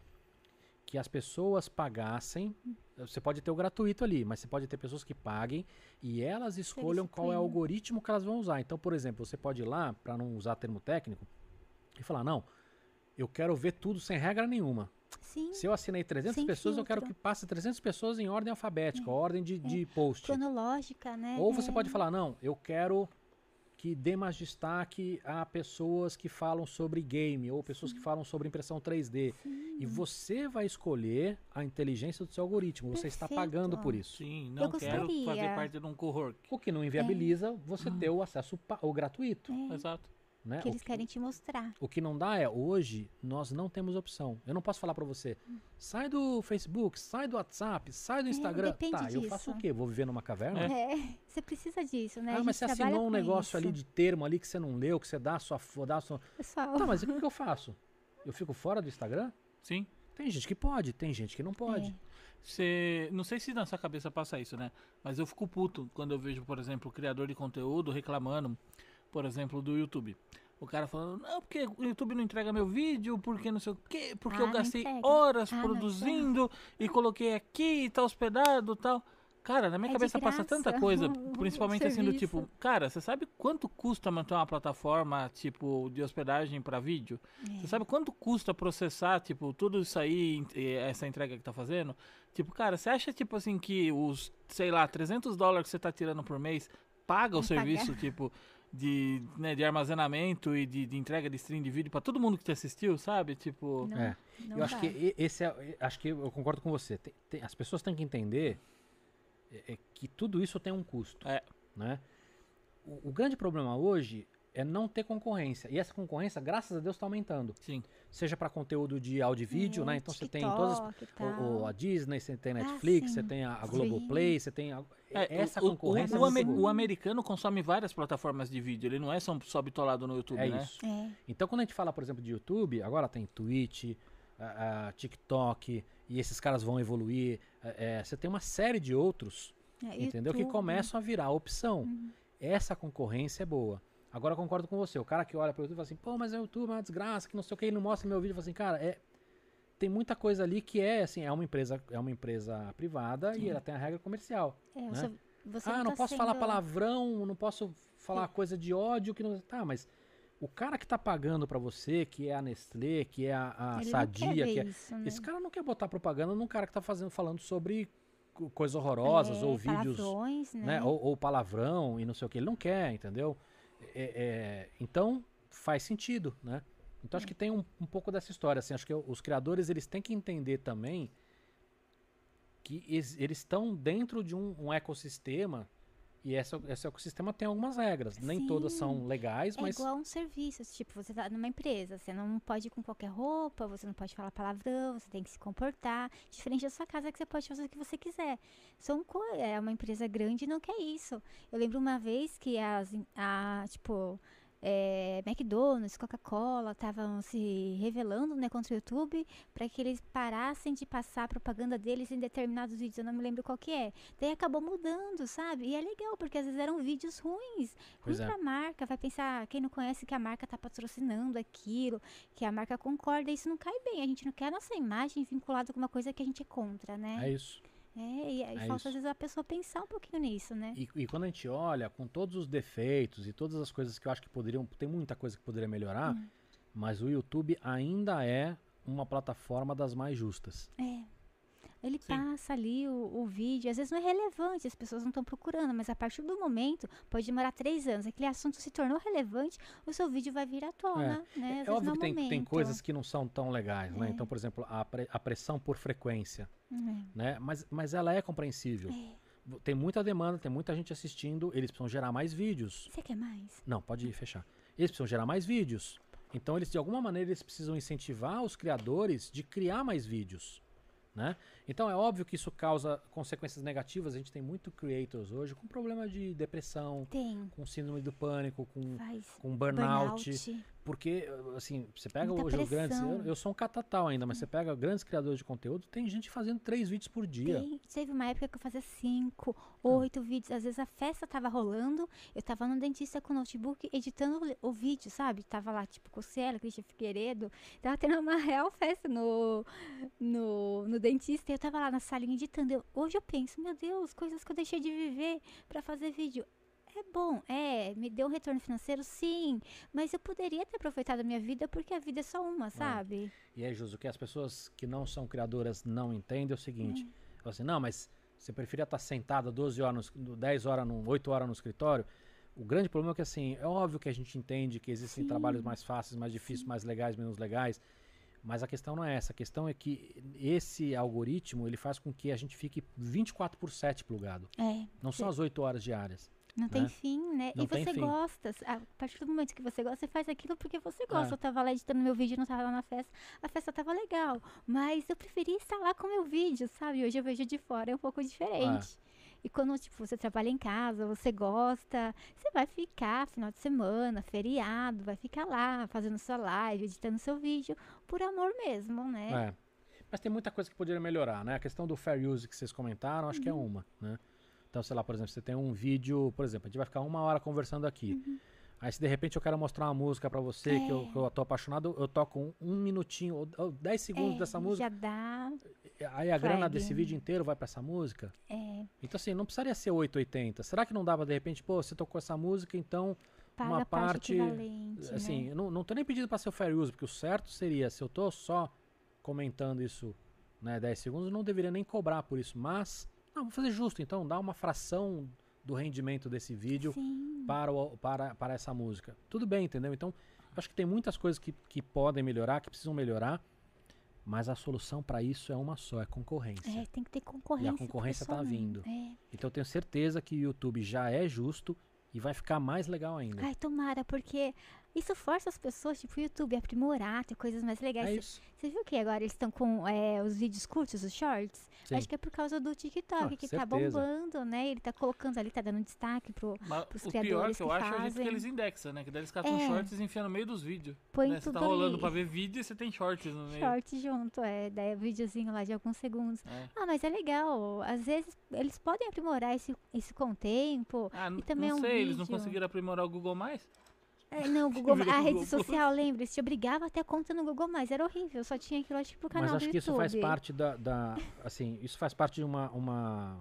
que as pessoas pagassem. Você pode ter o gratuito ali, mas você pode ter pessoas que paguem e elas escolham qual é o algoritmo que elas vão usar. Então, por exemplo, você pode ir lá, para não usar termo técnico, e falar: não, eu quero ver tudo sem regra nenhuma. Sim. Se eu assinei 300 Sem pessoas, eu quero que filtro. passe 300 pessoas em ordem alfabética, ordem de, de post. Cronológica, né? Ou você É. pode falar, não, eu quero que dê mais destaque a pessoas que falam sobre game ou pessoas que falam sobre impressão 3D. E você vai escolher a inteligência do seu algoritmo. Você está Perfeito. pagando por isso. Sim, não quero gostaria. fazer parte de um cohort. O que não inviabiliza você ter o acesso o gratuito. Exato. Né? que O eles querem te mostrar. O que não dá é, hoje, nós não temos opção. Eu não posso falar pra você, sai do Facebook, sai do WhatsApp, sai do Instagram. É, depende tá, eu faço o disso. quê? Vou viver numa caverna? É, você precisa disso, né? Ah, mas você assinou um negócio ali isso. de termo ali que você não leu, que você dá a sua... fo- Dá a sua... Pessoal, Tá, mas o que, que eu faço? Eu fico fora do Instagram? Sim. Tem gente que pode, tem gente que não pode. É. Você, não sei se na sua cabeça passa isso, né? Mas eu fico puto quando eu vejo, por exemplo, o criador de conteúdo reclamando, por exemplo, do YouTube. O cara falando, não, porque o YouTube não entrega meu vídeo, porque não sei o quê, porque Ah, eu gastei horas Ah, produzindo e coloquei aqui e tá hospedado e tal. Cara, na minha É cabeça passa tanta coisa, principalmente assim do tipo, cara, você sabe quanto custa manter uma plataforma tipo de hospedagem para vídeo? É. Você sabe quanto custa processar, tipo, tudo isso aí, essa entrega que tá fazendo? Tipo, cara, você acha, tipo assim, que os, sei lá, 300 dólares que você tá tirando por mês paga o Vai serviço, pagar. tipo, de, né, de armazenamento e de, de entrega de stream de vídeo pra todo mundo que te assistiu, sabe? Tipo, Não, É. não eu acho que esse é, acho que eu concordo com você. Tem- tem- as pessoas têm que entender é, é, que tudo isso tem um custo, É. né? O, o grande problema hoje é não ter concorrência. E essa concorrência, graças a Deus, está aumentando. sim. Seja para conteúdo de áudio e vídeo, É, né? Então você tem todas as, e o, o- a Disney, você tem a Ah, Netflix, você sim. tem a, a. Globoplay, você tem a, É, essa o, concorrência. o, é o, americano consome várias plataformas de vídeo, ele não é só, só bitolado no YouTube, é né? isso. É. Então, quando a gente fala, por exemplo, de YouTube, agora tem Twitch, a, a TikTok, e esses caras vão evoluir. é, é, você tem uma série de outros, É, entendeu? Que YouTube. começam a virar opção. Uhum. Essa concorrência é boa. Agora eu concordo com você. O cara que olha para o YouTube e fala assim, pô, mas é o YouTube é uma desgraça, que não sei o que, ele não mostra meu vídeo. Fala assim, cara, é, tem muita coisa ali que é assim, é uma empresa, é uma empresa privada e ela tem a regra comercial. É, né? você, você ah, não tá posso falar sendo- palavrão, não posso falar coisa de ódio que não. Tá, mas o cara que tá pagando pra você, que é a Nestlé, que é a, a não Sadia, que é. isso, né? Esse cara não quer botar propaganda num cara que tá fazendo, falando sobre co- coisas horrorosas É, ou vídeos, né? né? Ou, ou palavrão e não sei o que. Ele não quer, entendeu? É- é, então faz sentido, né? Então acho que tem um, um pouco dessa história, assim. Acho que os criadores eles têm que entender também que es- eles estão dentro de um, um ecossistema e esse, esse ecossistema tem algumas regras. Nem todas Sim. são legais, É mas igual um serviço, tipo, você tá numa empresa, você não pode ir com qualquer roupa, você não pode falar palavrão, você tem que se comportar, diferente da sua casa que você pode fazer o que você quiser. São co- é uma empresa grande e não quer isso. Eu lembro uma vez que as, a, tipo, é, McDonald's, Coca-Cola estavam se revelando né, contra o YouTube para que eles parassem de passar a propaganda deles em determinados vídeos. Eu não me lembro qual que é. Daí acabou mudando, sabe? E é legal, porque às vezes eram vídeos ruins. Ruim é. pra marca. Vai pensar, quem não conhece que a marca tá patrocinando aquilo, que a marca concorda, isso não cai bem. A gente não quer a nossa imagem vinculada com uma coisa que a gente é contra, né? é isso. É, e aí É falta às vezes a pessoa pensar um pouquinho nisso, né? E, e quando a gente olha com todos os defeitos e todas as coisas que eu acho que poderiam. Tem muita coisa que poderia melhorar, Hum. mas o YouTube ainda é uma plataforma das mais justas. É. Ele Sim. passa ali o, o vídeo, às vezes não é relevante, as pessoas não estão procurando, mas a partir do momento, pode demorar três anos, aquele assunto se tornou relevante, o seu vídeo vai vir à tona, né? Às É óbvio no que tem, tem coisas que não são tão legais, né? É. Então, por exemplo, a, pre- a pressão por frequência, É. né? Mas, mas ela é compreensível. É. Tem muita demanda, tem muita gente assistindo, eles precisam gerar mais vídeos. Você quer mais? Não, pode fechar. Eles precisam gerar mais vídeos. Então, eles de alguma maneira eles precisam incentivar os criadores de criar mais vídeos, né? Então, é óbvio que isso causa consequências negativas. A gente tem muito creators hoje com problema de depressão, Tem. com síndrome do pânico, com, Faz. com burnout. Porque, porque, assim, você pega Muita hoje os grandes. pressão. Eu, eu sou um catatal ainda, mas você pega grandes criadores de conteúdo, tem gente fazendo três vídeos por dia. Tem, teve uma época que eu fazia cinco, Ah. oito vídeos. Às vezes a festa tava rolando, eu tava no dentista com o notebook editando o, o vídeo, sabe? Tava lá, tipo, Cossela, Cristian Figueiredo. Tava tendo uma real festa no, no, no dentista e eu tava lá na salinha editando. Eu- hoje eu penso, meu Deus, coisas que eu deixei de viver pra fazer vídeo. É bom, é, me deu um retorno financeiro, sim, mas eu poderia ter aproveitado a minha vida porque a vida é só uma, sabe? E aí, Jus, o que as pessoas que não são criadoras não entendem é o seguinte: falam assim, não, mas você preferia estar sentada 12 horas, no, 10 horas, no, 8 horas no escritório? O grande problema é que, assim, é óbvio que a gente entende que existem Sim. trabalhos mais fáceis, mais difíceis, mais legais, menos legais. Mas a questão não é essa. A questão é que esse algoritmo, ele faz com que a gente fique 24 por 7 plugado. É, Não são as 8 horas diárias. Não tem né? fim, né? Não e tem você fim. gosta. A partir do momento que você gosta, você faz aquilo porque você gosta. É. Eu tava lá editando meu vídeo, não tava lá na festa. A festa tava legal. Mas eu preferi estar lá com meu vídeo, sabe? Hoje eu vejo de fora, é um pouco diferente. E quando, tipo, você trabalha em casa, você gosta, você vai ficar final de semana, feriado, vai ficar lá fazendo sua live, editando seu vídeo, por amor mesmo, né? É. Mas tem muita coisa que poderia melhorar, né? A questão do fair use que vocês comentaram, acho que é Uhum. uma, né? Então, sei lá, por exemplo, você tem um vídeo, por exemplo, a gente vai ficar uma hora conversando aqui. Uhum. Aí se de repente eu quero mostrar uma música pra você que, eu, É. que eu tô apaixonado, eu toco um, um minutinho ou, ou 10 segundos É, dessa música. Já dá. Aí a grana flag. desse vídeo inteiro vai pra essa música. É, Então, assim, não precisaria ser 880. Será que não dava, de repente, pô, você tocou essa música, então, paga Uma parte parte, equivalente. assim, né? eu não, não tô nem pedindo pra ser o fair use, porque o certo seria, se eu tô só comentando isso, né, 10 segundos, eu não deveria nem cobrar por isso. Mas, não, vou fazer justo, então, dá uma fração do rendimento desse vídeo Sim. para, o- para, para essa música. Tudo bem, entendeu? Então, acho que tem muitas coisas que, que podem melhorar, que precisam melhorar, mas a solução para isso é uma só, é concorrência. É, tem que ter concorrência. porque concorrência tá só não- vindo. É. Então eu tenho certeza que o YouTube já é justo e vai ficar mais legal ainda. Ai, tomara, porque isso força as pessoas, tipo, o YouTube a aprimorar, ter coisas mais legais. É isso. Você viu que agora eles estão com é, os vídeos curtos, os shorts? Sim. Acho que é por causa do TikTok, Ah, que tá certeza. bombando, né? Ele tá colocando ali, tá dando destaque pro. Mas pros o pior criadores que eu que acho é o jeito que eles indexam, né? Que daí eles catam É. shorts e enfiam no meio dos vídeos. Põe Né? Você tá rolando ali. pra ver vídeo e você tem shorts no meio. Short junto, é, daí é videozinho lá de alguns segundos. É. Ah, mas é legal. Às vezes eles podem aprimorar esse, isso com o tempo. Ah, n- também não é um sei, eles não vídeo. conseguiram aprimorar o Google Mais? É, não, o Google, a rede social, lembra? Eles te obrigavam até conta no Google, mas era horrível. Só tinha aquilo, acho que pro canal Mas acho que isso faz parte da, da- assim, isso faz parte de uma, uma-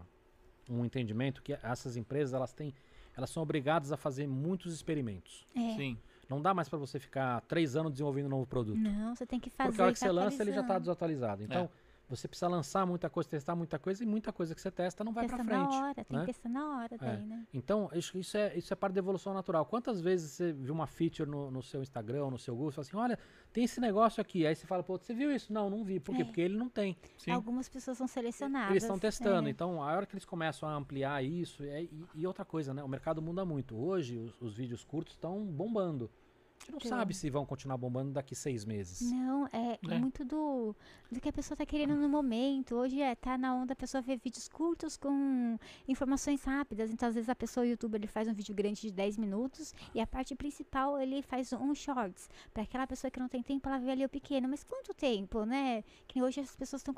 um entendimento que essas empresas elas têm, elas são obrigadas a fazer muitos experimentos. É. Sim. Não dá mais para você ficar três anos desenvolvendo um novo produto. Não, você tem que fazer. Porque a hora que você lança, ele já está desatualizado. Então, você precisa lançar muita coisa, testar muita coisa, e muita coisa que você testa não vai para frente. na hora, tem né? que testar na hora daí, né? Então, isso, isso é, isso é parte da evolução natural. Quantas vezes você viu uma feature no, no seu Instagram, ou no seu Google, fala assim, olha, tem esse negócio aqui. Aí você fala, pô, você viu isso? Não, não vi. Por quê? É. Porque ele não tem. Sim. Algumas pessoas são selecionadas. Eles estão testando. é. Então, a hora que eles começam a ampliar isso, é- e, e outra coisa, né? O mercado muda muito. Hoje, os, os vídeos curtos estão bombando. A gente não Então. sabe se vão continuar bombando daqui seis meses. Não, é, é É. muito do, do que a pessoa tá querendo no momento. Hoje é, tá na onda a pessoa ver vídeos curtos com informações rápidas. Então, às vezes, a pessoa, o youtuber, ele faz um vídeo grande de 10 minutos e a parte principal ele faz um shorts. Pra aquela pessoa que não tem tempo, ela vê ali o pequeno. Mas quanto tempo, né? Que hoje as pessoas estão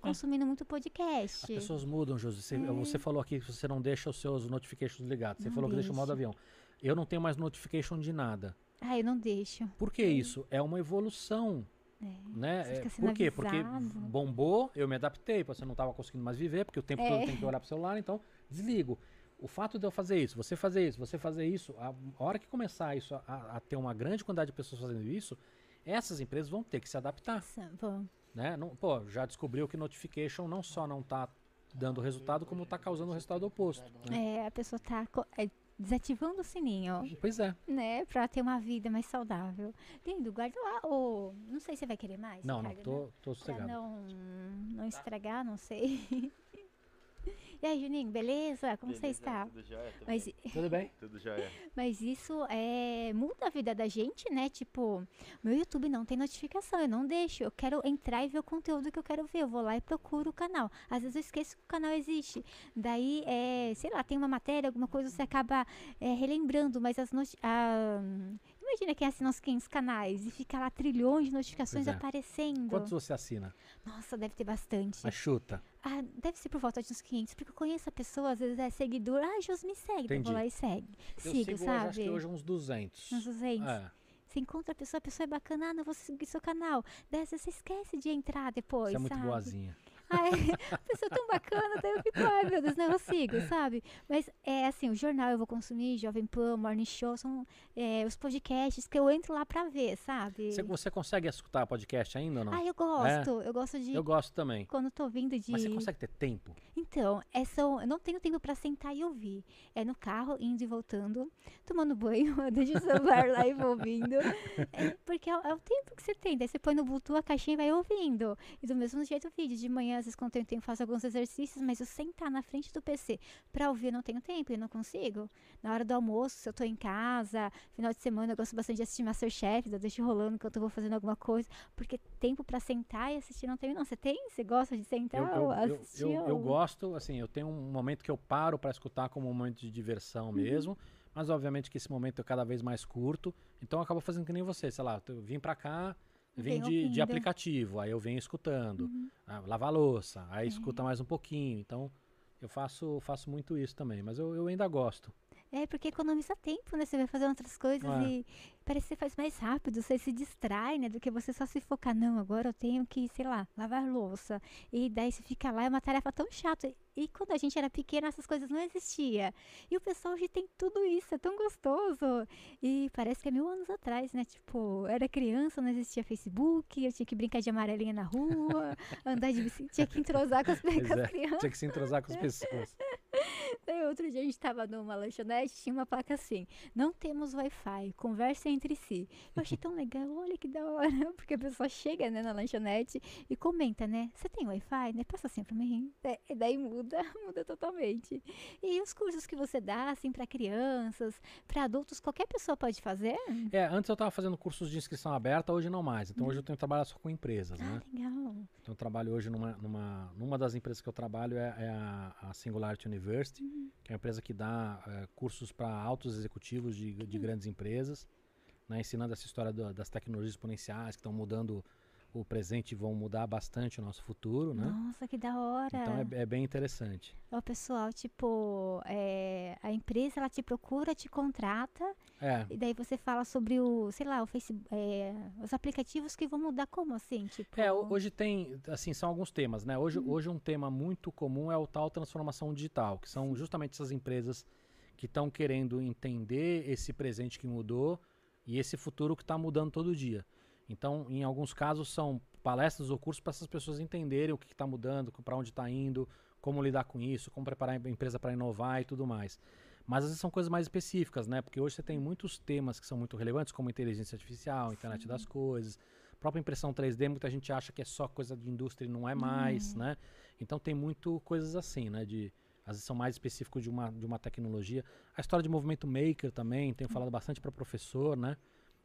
consumindo muito As podcast. pessoas mudam, Josi. Você, você falou aqui que você não deixa os seus notifications ligados. Você Não falou que deixa o modo avião. Eu não tenho mais notification de nada. Ah, eu não deixo. Por que isso? É uma evolução, É. né? É, por quê? Porque bombou, eu me adaptei, você não estava conseguindo mais viver, porque o tempo É. todo tem que olhar pro celular, então desligo. O fato de eu fazer isso, você fazer isso, você fazer isso, a, hora que começar isso a, a ter uma grande quantidade de pessoas fazendo isso, essas empresas vão ter que se adaptar, bom. né? Não, pô, já descobriu que notification não só não tá dando resultado, como tá causando o resultado oposto. né? É, a pessoa tá é, desativando o sininho. Pois é. né, pra ter uma vida mais saudável. Lindo, guarda lá, ou não sei se você vai querer mais. Não, não, tô, né? tô Pra sossegado. não, não estragar, não sei. e aí, Juninho, beleza? Como você Beleza, está? Tudo jóia? Tudo Mas, bem? Tudo bem? Tudo jóia. mas isso é, muda a vida da gente, né? Tipo, meu YouTube não tem notificação, eu não deixo. Eu quero entrar e ver o conteúdo que eu quero ver. Eu vou lá e procuro o canal. Às vezes eu esqueço que o canal existe. Daí, é, sei lá, tem uma matéria, alguma coisa, você acaba é, relembrando, mas as noti a- Imagina quem assina os 500 canais e fica lá trilhões de notificações é. aparecendo. Quantos você assina? Nossa, deve ter bastante. Mas chuta. Ah, deve ser por volta de uns 500, porque eu conheço a pessoa, às vezes é seguidor. Ah, Jos, me segue. Daí Eu vou Entendi. lá e segue. Eu Sigo, sigo sabe? acho que hoje uns 200. Uns 200. É, Você encontra a pessoa, a pessoa é bacana, ah, não vou seguir seu canal. Vezes você esquece de entrar depois, você é muito sabe? boazinha. Ai, a pessoa é tão bacana, daí eu fico, ai meu Deus, não, eu sigo, sabe? Mas é assim, o jornal eu vou consumir, Jovem Pan, Morning Show, são é, os podcasts que eu entro lá pra ver, sabe? Você, você consegue escutar podcast ainda ou não? Ah, eu gosto, eu gosto de Eu gosto também. quando tô vindo de. Mas você consegue ter tempo? Então, é eu não tenho tempo para sentar e ouvir. É no carro, indo e voltando, tomando banho, deixa o celular lá e vou ouvindo. É, porque é, é, o tempo que você tem. Daí você põe no Bluetooth a caixinha e vai ouvindo. E do mesmo jeito o vídeo. De manhã, às vezes, quando eu tenho, faço alguns exercícios, mas eu sentar na frente do PC para ouvir, eu não tenho tempo, eu não consigo. Na hora do almoço, se eu tô em casa, final de semana, eu gosto bastante de assistir Masterchef, eu deixo rolando enquanto eu vou fazendo alguma coisa. Porque tempo para sentar e assistir não tenho, não. Você tem? Você gosta de sentar eu, ou eu, assistir? Eu, eu, eu gosto, assim, eu tenho um momento que eu paro para escutar como um momento de diversão uhum. mesmo. Mas obviamente que esse momento é cada vez mais curto. Então eu acabo fazendo que nem você, sei lá, eu vim para cá, vim de, de, aplicativo, aí eu venho escutando. Uhum. Ah, lavar louça, aí é. escuta mais um pouquinho. Então eu faço, faço muito isso também, mas eu, eu ainda gosto. É, porque economiza tempo, né? Você vai fazer outras coisas é. e parece que você faz mais rápido, você se distrai, né? Do que você só se focar, não, agora eu tenho que, sei lá, lavar louça. E daí você fica lá, é uma tarefa tão chata. E quando a gente era pequena, essas coisas não existiam. E o pessoal hoje tem tudo isso, é tão gostoso. E parece que é mil anos atrás, né? Tipo, era criança, não existia Facebook, eu tinha que brincar de amarelinha na rua, andar de bicicleta, tinha que entrosar com as, com as é, crianças. Tinha que se entrosar com as pessoas. Daí outro dia a gente tava numa lanchonete, tinha uma placa assim: não temos Wi-Fi, conversa entre si. Eu achei tão legal, olha que da hora, porque a pessoa chega né, na lanchonete e comenta, né? Você tem Wi-Fi? Né? Passa assim pra mim. E daí muda, muda totalmente. E os cursos que você dá, assim, para crianças, para adultos, qualquer pessoa pode fazer? É, antes eu tava fazendo cursos de inscrição aberta, hoje não mais. Então hum. hoje eu tenho que trabalhar só com empresas, ah, né? legal. Então eu trabalho hoje numa, numa, numa das empresas que eu trabalho é, é a, a Singularity University, hum. que é uma empresa que dá é, cursos para altos executivos de, de grandes empresas né, ensinando essa história do, das tecnologias exponenciais que estão mudando o presente vão mudar bastante o nosso futuro, né? Nossa, que da hora! Então é, é bem interessante. O pessoal, tipo, é, a empresa ela te procura, te contrata, é. e daí você fala sobre o, sei lá, o Facebook, é, os aplicativos que vão mudar como assim, tipo? É, hoje tem, assim, são alguns temas, né? Hoje, uhum. hoje um tema muito comum é o tal transformação digital, que são justamente essas empresas que estão querendo entender esse presente que mudou e esse futuro que está mudando todo dia. Então, em alguns casos, são palestras ou cursos para essas pessoas entenderem o que está mudando, para onde está indo, como lidar com isso, como preparar a empresa para inovar e tudo mais. Mas às vezes são coisas mais específicas, né? Porque hoje você tem muitos temas que são muito relevantes, como inteligência artificial, internet Sim. das coisas, própria impressão 3D, muita gente acha que é só coisa de indústria e não é mais, uhum. né? Então tem muito coisas assim, né? De, às vezes são mais específicos de uma, de uma tecnologia. A história de movimento maker também, tenho falado bastante para professor, né?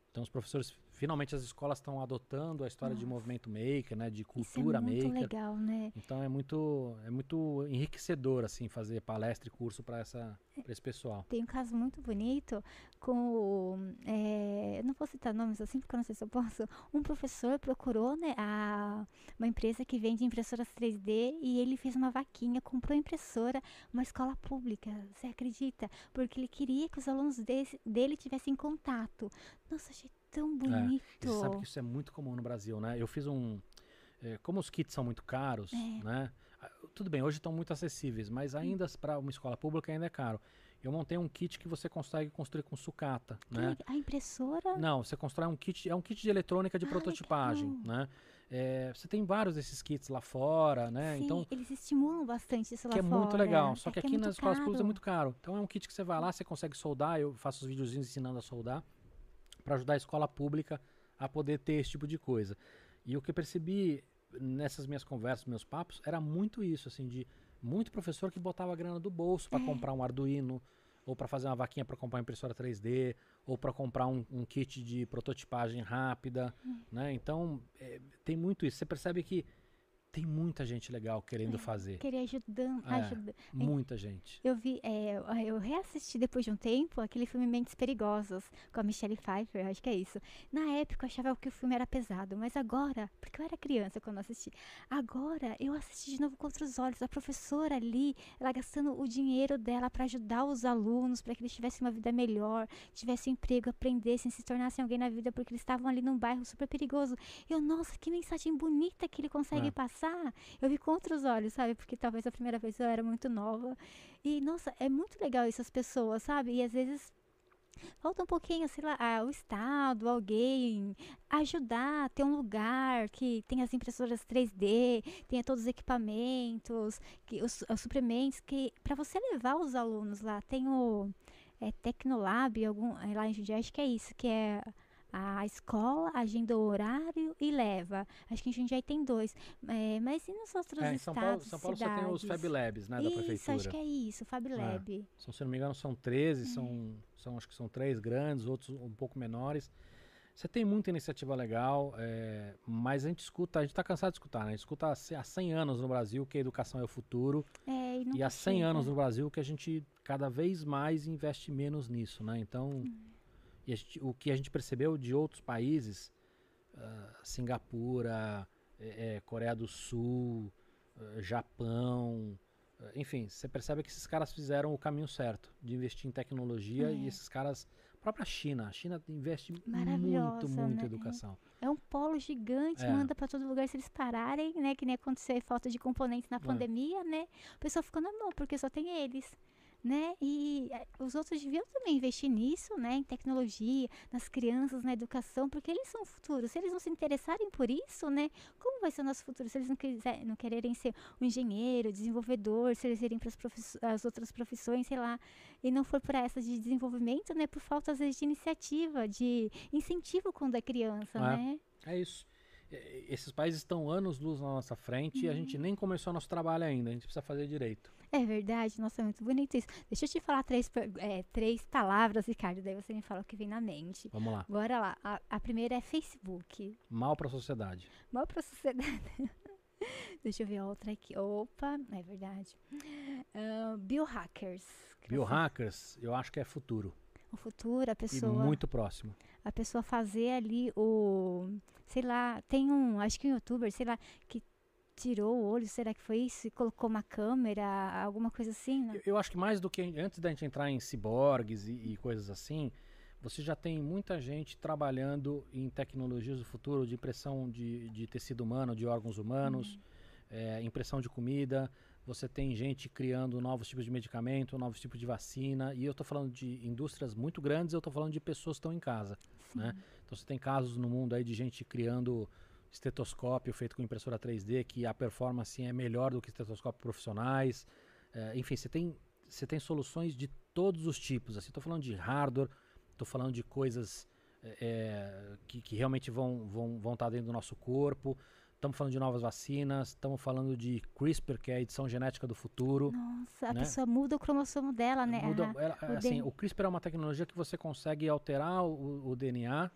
Então os professores finalmente as escolas estão adotando a história Nossa. de movimento maker, né, de cultura Isso é muito maker. legal, né? Então é muito é muito enriquecedor assim fazer palestra e curso para essa pra esse pessoal. Tem um caso muito bonito com é, não vou citar nomes assim porque eu não sei se eu posso. Um professor procurou, né, a uma empresa que vende impressoras 3D e ele fez uma vaquinha, comprou impressora, uma escola pública. Você acredita? Porque ele queria que os alunos desse, dele tivessem contato. Nossa, achei tão é, bonito. É, você sabe que isso é muito comum no Brasil, né? Eu fiz um. É, como os kits são muito caros, é. né? Ah, tudo bem, hoje estão muito acessíveis, mas hum. ainda para uma escola pública ainda é caro. Eu montei um kit que você consegue construir com sucata, né? A impressora? Não, você constrói um kit, é um kit de eletrônica de ah, prototipagem, legal. né? É, você tem vários desses kits lá fora, né? Sim, então eles estimulam bastante isso lá que fora. Que é muito legal. Só é que, que é aqui é nas escolas públicas é muito caro. Então é um kit que você vai lá, você consegue soldar. Eu faço os videozinhos ensinando a soldar para ajudar a escola pública a poder ter esse tipo de coisa. E o que eu percebi nessas minhas conversas, meus papos, era muito isso, assim, de muito professor que botava a grana do bolso para é. comprar um Arduino, ou para fazer uma vaquinha para comprar uma impressora 3D, ou para comprar um, um, kit de prototipagem rápida, hum. né? Então, é, tem muito isso. Você percebe que tem muita gente legal querendo é, fazer. Querer ajudando, é, ajuda. Muita gente. Eu vi, é, eu reassisti depois de um tempo aquele filme Mentes Perigosas com a Michelle Pfeiffer, acho que é isso. Na época eu achava que o filme era pesado, mas agora, porque eu era criança quando assisti, agora eu assisti de novo com outros olhos. A professora ali, ela gastando o dinheiro dela para ajudar os alunos, para que eles tivessem uma vida melhor, tivessem emprego, aprendessem, se tornassem alguém na vida, porque eles estavam ali num bairro super perigoso. Eu, nossa, que mensagem bonita que ele consegue é. passar pensar, eu vi com outros olhos, sabe? Porque talvez a primeira vez eu era muito nova. E, nossa, é muito legal isso, as pessoas, sabe? E às vezes Falta um pouquinho, sei lá, ah, o Estado, alguém, ajudar, ter um lugar que tenha as impressoras 3D, tenha todos os equipamentos, que, os, os suprimentos, que para você levar os alunos lá, tem o é, Tecnolab, algum, é, lá em Jundiaí, acho que é isso, que é a escola agenda o horário e leva. Acho que em Jundiaí tem dois. É, mas e nos outros é, em São Paulo, São Paulo cidades? só tem os Fab Labs, né, isso, da prefeitura. acho que é isso, Fab é. Lab. É. São, se não me engano, são 13, é. são, são, acho que são três grandes, outros um pouco menores. Você tem muita iniciativa legal, é, mas a gente escuta, a gente está cansado de escutar, né? A gente escuta há 100 anos no Brasil que a educação é o futuro. É, e, e há 100 chega. anos no Brasil que a gente cada vez mais investe menos nisso, né? Então... Hum e gente, o que a gente percebeu de outros países, uh, Singapura, é, é, Coreia do Sul, uh, Japão, uh, enfim, você percebe que esses caras fizeram o caminho certo de investir em tecnologia é. e esses caras, a própria China, a China investe muito, muito né? em educação. É um polo gigante, é. manda para todo lugar se eles pararem, né? Que nem aconteceu falta de componentes na é. pandemia, né? O pessoal ficou na mão, porque só tem eles né? E eh, os outros deviam também investir nisso, né? Em tecnologia, nas crianças, na educação, porque eles são o futuro. Se eles não se interessarem por isso, né? Como vai ser o nosso futuro? Se eles não, quiser, não quererem ser um engenheiro, desenvolvedor, se eles irem para as outras profissões, sei lá, e não for para essa de desenvolvimento, né? Por falta, às vezes, de iniciativa, de incentivo quando é criança, é, né? É isso esses países estão anos luz na nossa frente uhum. e a gente uhum. nem começou nosso trabalho ainda, a gente precisa fazer direito. É verdade, nossa, é muito bonito isso. Deixa eu te falar três, é, três palavras, Ricardo, daí você me fala o que vem na mente. Vamos lá. Bora lá. A, a primeira é Facebook. Mal para a sociedade. Mal para a sociedade. Deixa eu ver a outra aqui. Opa, é verdade. Uh, biohackers. Biohackers, eu acho que é futuro. O futuro, a pessoa. E muito próximo. A pessoa fazer ali o. Sei lá, tem um. Acho que um youtuber, sei lá, que tirou o olho, será que foi isso? E colocou uma câmera, alguma coisa assim, né? Eu, eu acho que mais do que antes da gente entrar em ciborgues e, e, coisas assim, você já tem muita gente trabalhando em tecnologias do futuro, de impressão de, de tecido humano, de órgãos humanos, uhum. é, impressão de comida. Você tem gente criando novos tipos de medicamento, novos tipos de vacina. E eu estou falando de indústrias muito grandes, eu estou falando de pessoas que estão em casa. Né? Então você tem casos no mundo aí de gente criando estetoscópio feito com impressora 3D, que a performance é melhor do que estetoscópios profissionais. É, enfim, você tem, você tem soluções de todos os tipos. Estou assim, falando de hardware, estou falando de coisas é, é, que, que, realmente vão, vão, vão estar dentro do nosso corpo. Estamos falando de novas vacinas, estamos falando de CRISPR, que é a edição genética do futuro. Nossa, a né? pessoa muda o cromossomo dela, né? Muda, ela, o, assim, o CRISPR é uma tecnologia que você consegue alterar o, o DNA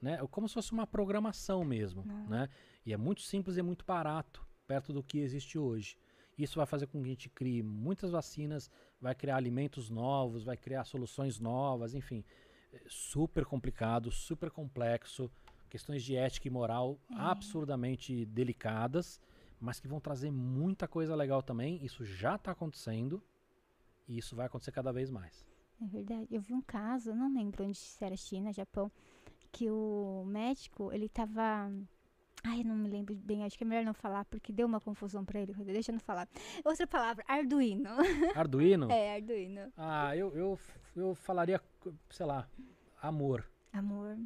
né? Como se fosse uma programação mesmo, né? E é muito simples e muito barato, perto do que existe hoje. Isso vai fazer com que a gente crie muitas vacinas, vai criar alimentos novos, vai criar soluções novas, enfim. É super complicado, super complexo, questões de ética e moral é. absurdamente delicadas, mas que vão trazer muita coisa legal também. Isso já está acontecendo e isso vai acontecer cada vez mais. É verdade. Eu vi um caso, não lembro onde se era China, Japão, que o médico, ele tava. Ai, não me lembro bem, acho que é melhor não falar, porque deu uma confusão pra ele. Deixa eu não falar. Outra palavra, Arduino. Arduino? é, Arduino. Ah, eu, eu, eu falaria, sei lá, amor. Amor.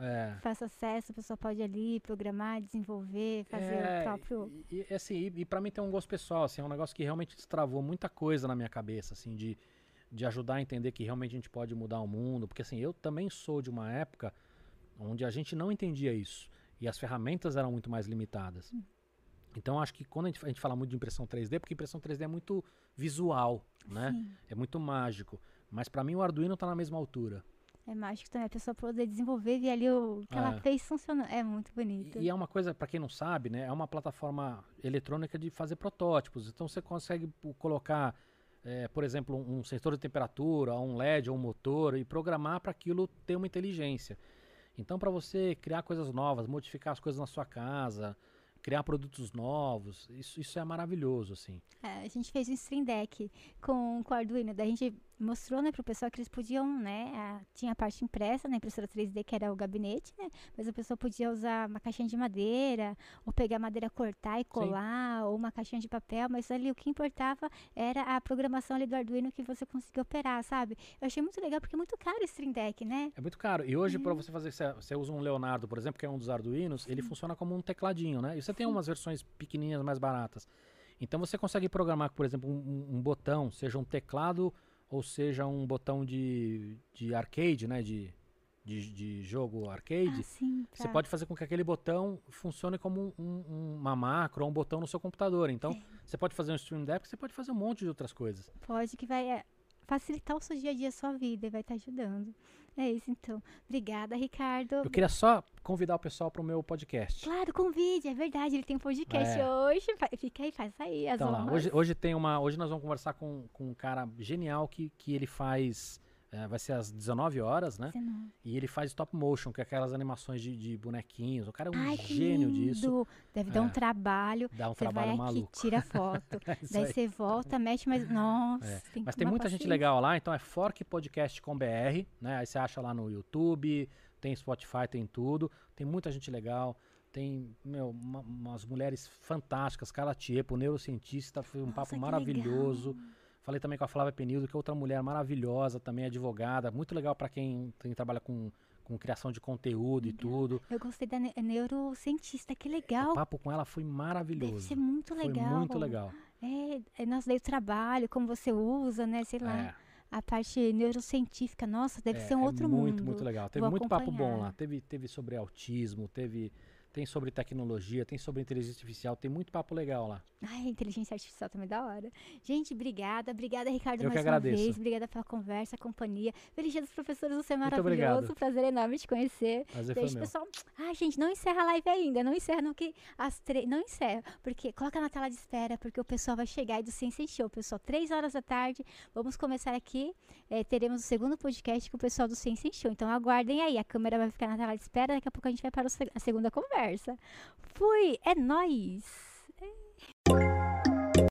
É. Faça acesso, a pessoa pode ali programar, desenvolver, fazer é, o próprio. E, e assim, e, e para mim tem um gosto pessoal, assim, é um negócio que realmente destravou muita coisa na minha cabeça, assim, de, de ajudar a entender que realmente a gente pode mudar o mundo. Porque assim, eu também sou de uma época onde a gente não entendia isso e as ferramentas eram muito mais limitadas. Hum. Então acho que quando a gente, a gente, fala muito de impressão 3D, porque impressão 3D é muito visual, né? Sim. É muito mágico. Mas para mim o Arduino está na mesma altura. É mágico também, a pessoa poder desenvolver e ali o que é. ela fez funcionando. É muito bonito. E, e é uma coisa, para quem não sabe, né? É uma plataforma eletrônica de fazer protótipos. Então você consegue colocar, é, por exemplo, um, um sensor de temperatura, um LED ou um motor e programar para aquilo ter uma inteligência. Então, para você criar coisas novas, modificar as coisas na sua casa, criar produtos novos, isso, isso é maravilhoso, assim. É, a gente fez um Stream Deck com, com o Arduino, daí a gente mostrou, né, pro pessoal que eles podiam, né, a, tinha a parte impressa na impressora 3D, que era o gabinete, né, mas a pessoa podia usar uma caixinha de madeira, ou pegar madeira, cortar e colar, Sim. ou uma caixinha de papel, mas ali o que importava era a programação ali do Arduino que você conseguia operar, sabe? Eu achei muito legal, porque é muito caro esse Stream Deck, né? É muito caro. E hoje, é. para você fazer, você usa um Leonardo, por exemplo, que é um dos Arduinos, Sim. ele funciona como um tecladinho, né? E você Sim. tem umas versões pequenininhas mais baratas. Então você consegue programar, por exemplo, um, um, botão, seja um teclado ou seja um botão de, de arcade, né? De, de, de jogo arcade. Ah, sim, tá. Você pode fazer com que aquele botão funcione como um, uma macro ou um botão no seu computador. Então, é. você pode fazer um Stream Deck, você pode fazer um monte de outras coisas. Pode, que vai é, facilitar o seu dia a dia, a sua vida, e vai estar ajudando. É isso então. Obrigada, Ricardo. Eu queria só convidar o pessoal para o meu podcast. Claro, convide, é verdade. Ele tem um podcast é. hoje. Fica aí, faz aí. As então, lá, hoje, hoje tem uma. Hoje nós vamos conversar com, com um cara genial que, que ele faz é, vai ser às 19 horas, né? 19. E ele faz stop motion, que é aquelas animações de, de bonequinhos. O cara é um Ai, gênio disso. Deve é. dar um trabalho. Dá um você trabalho vai maluco. Aqui, tira foto. é daí você volta, mexe, mas. Nossa. É. Tem mas tem muita paciência. gente legal lá, então é Fork Podcast com BR, né? Aí você acha lá no YouTube, tem Spotify, tem tudo. Tem muita gente legal. Tem, meu, uma, umas mulheres fantásticas. Carla Tiepo, neurocientista, foi um Nossa, papo maravilhoso. Legal. Falei também com a Flávia Penildo, que é outra mulher maravilhosa, também advogada, muito legal para quem, quem trabalha com, com criação de conteúdo e tudo. Eu gostei da ne neurocientista, que legal. O papo com ela foi maravilhoso. Deve ser muito legal. Foi muito legal. É, é nosso daí o trabalho, como você usa, né, sei lá. É. A parte neurocientífica, nossa, deve é, ser um outro muito, mundo. Muito, muito legal. Teve Vou muito acompanhar. papo bom lá. Teve, teve sobre autismo, teve tem sobre tecnologia, tem sobre inteligência artificial, tem muito papo legal lá. Ai, inteligência artificial também é da hora. Gente, obrigada. Obrigada, Ricardo, Eu mais uma vez. Obrigada pela conversa, companhia. Feliz dia dos professores, você é maravilhoso. Prazer enorme te conhecer. Prazer Beijo, pessoal. Ai, gente, não encerra a live ainda. Não encerra, não que as três. Não encerra. Porque coloca na tela de espera, porque o pessoal vai chegar aí do Ciência Show. Pessoal, três horas da tarde. Vamos começar aqui. É, teremos o segundo podcast com o pessoal do Ciência Show. Então aguardem aí. A câmera vai ficar na tela de espera. Daqui a pouco a gente vai para a segunda conversa. Fui, é nóis!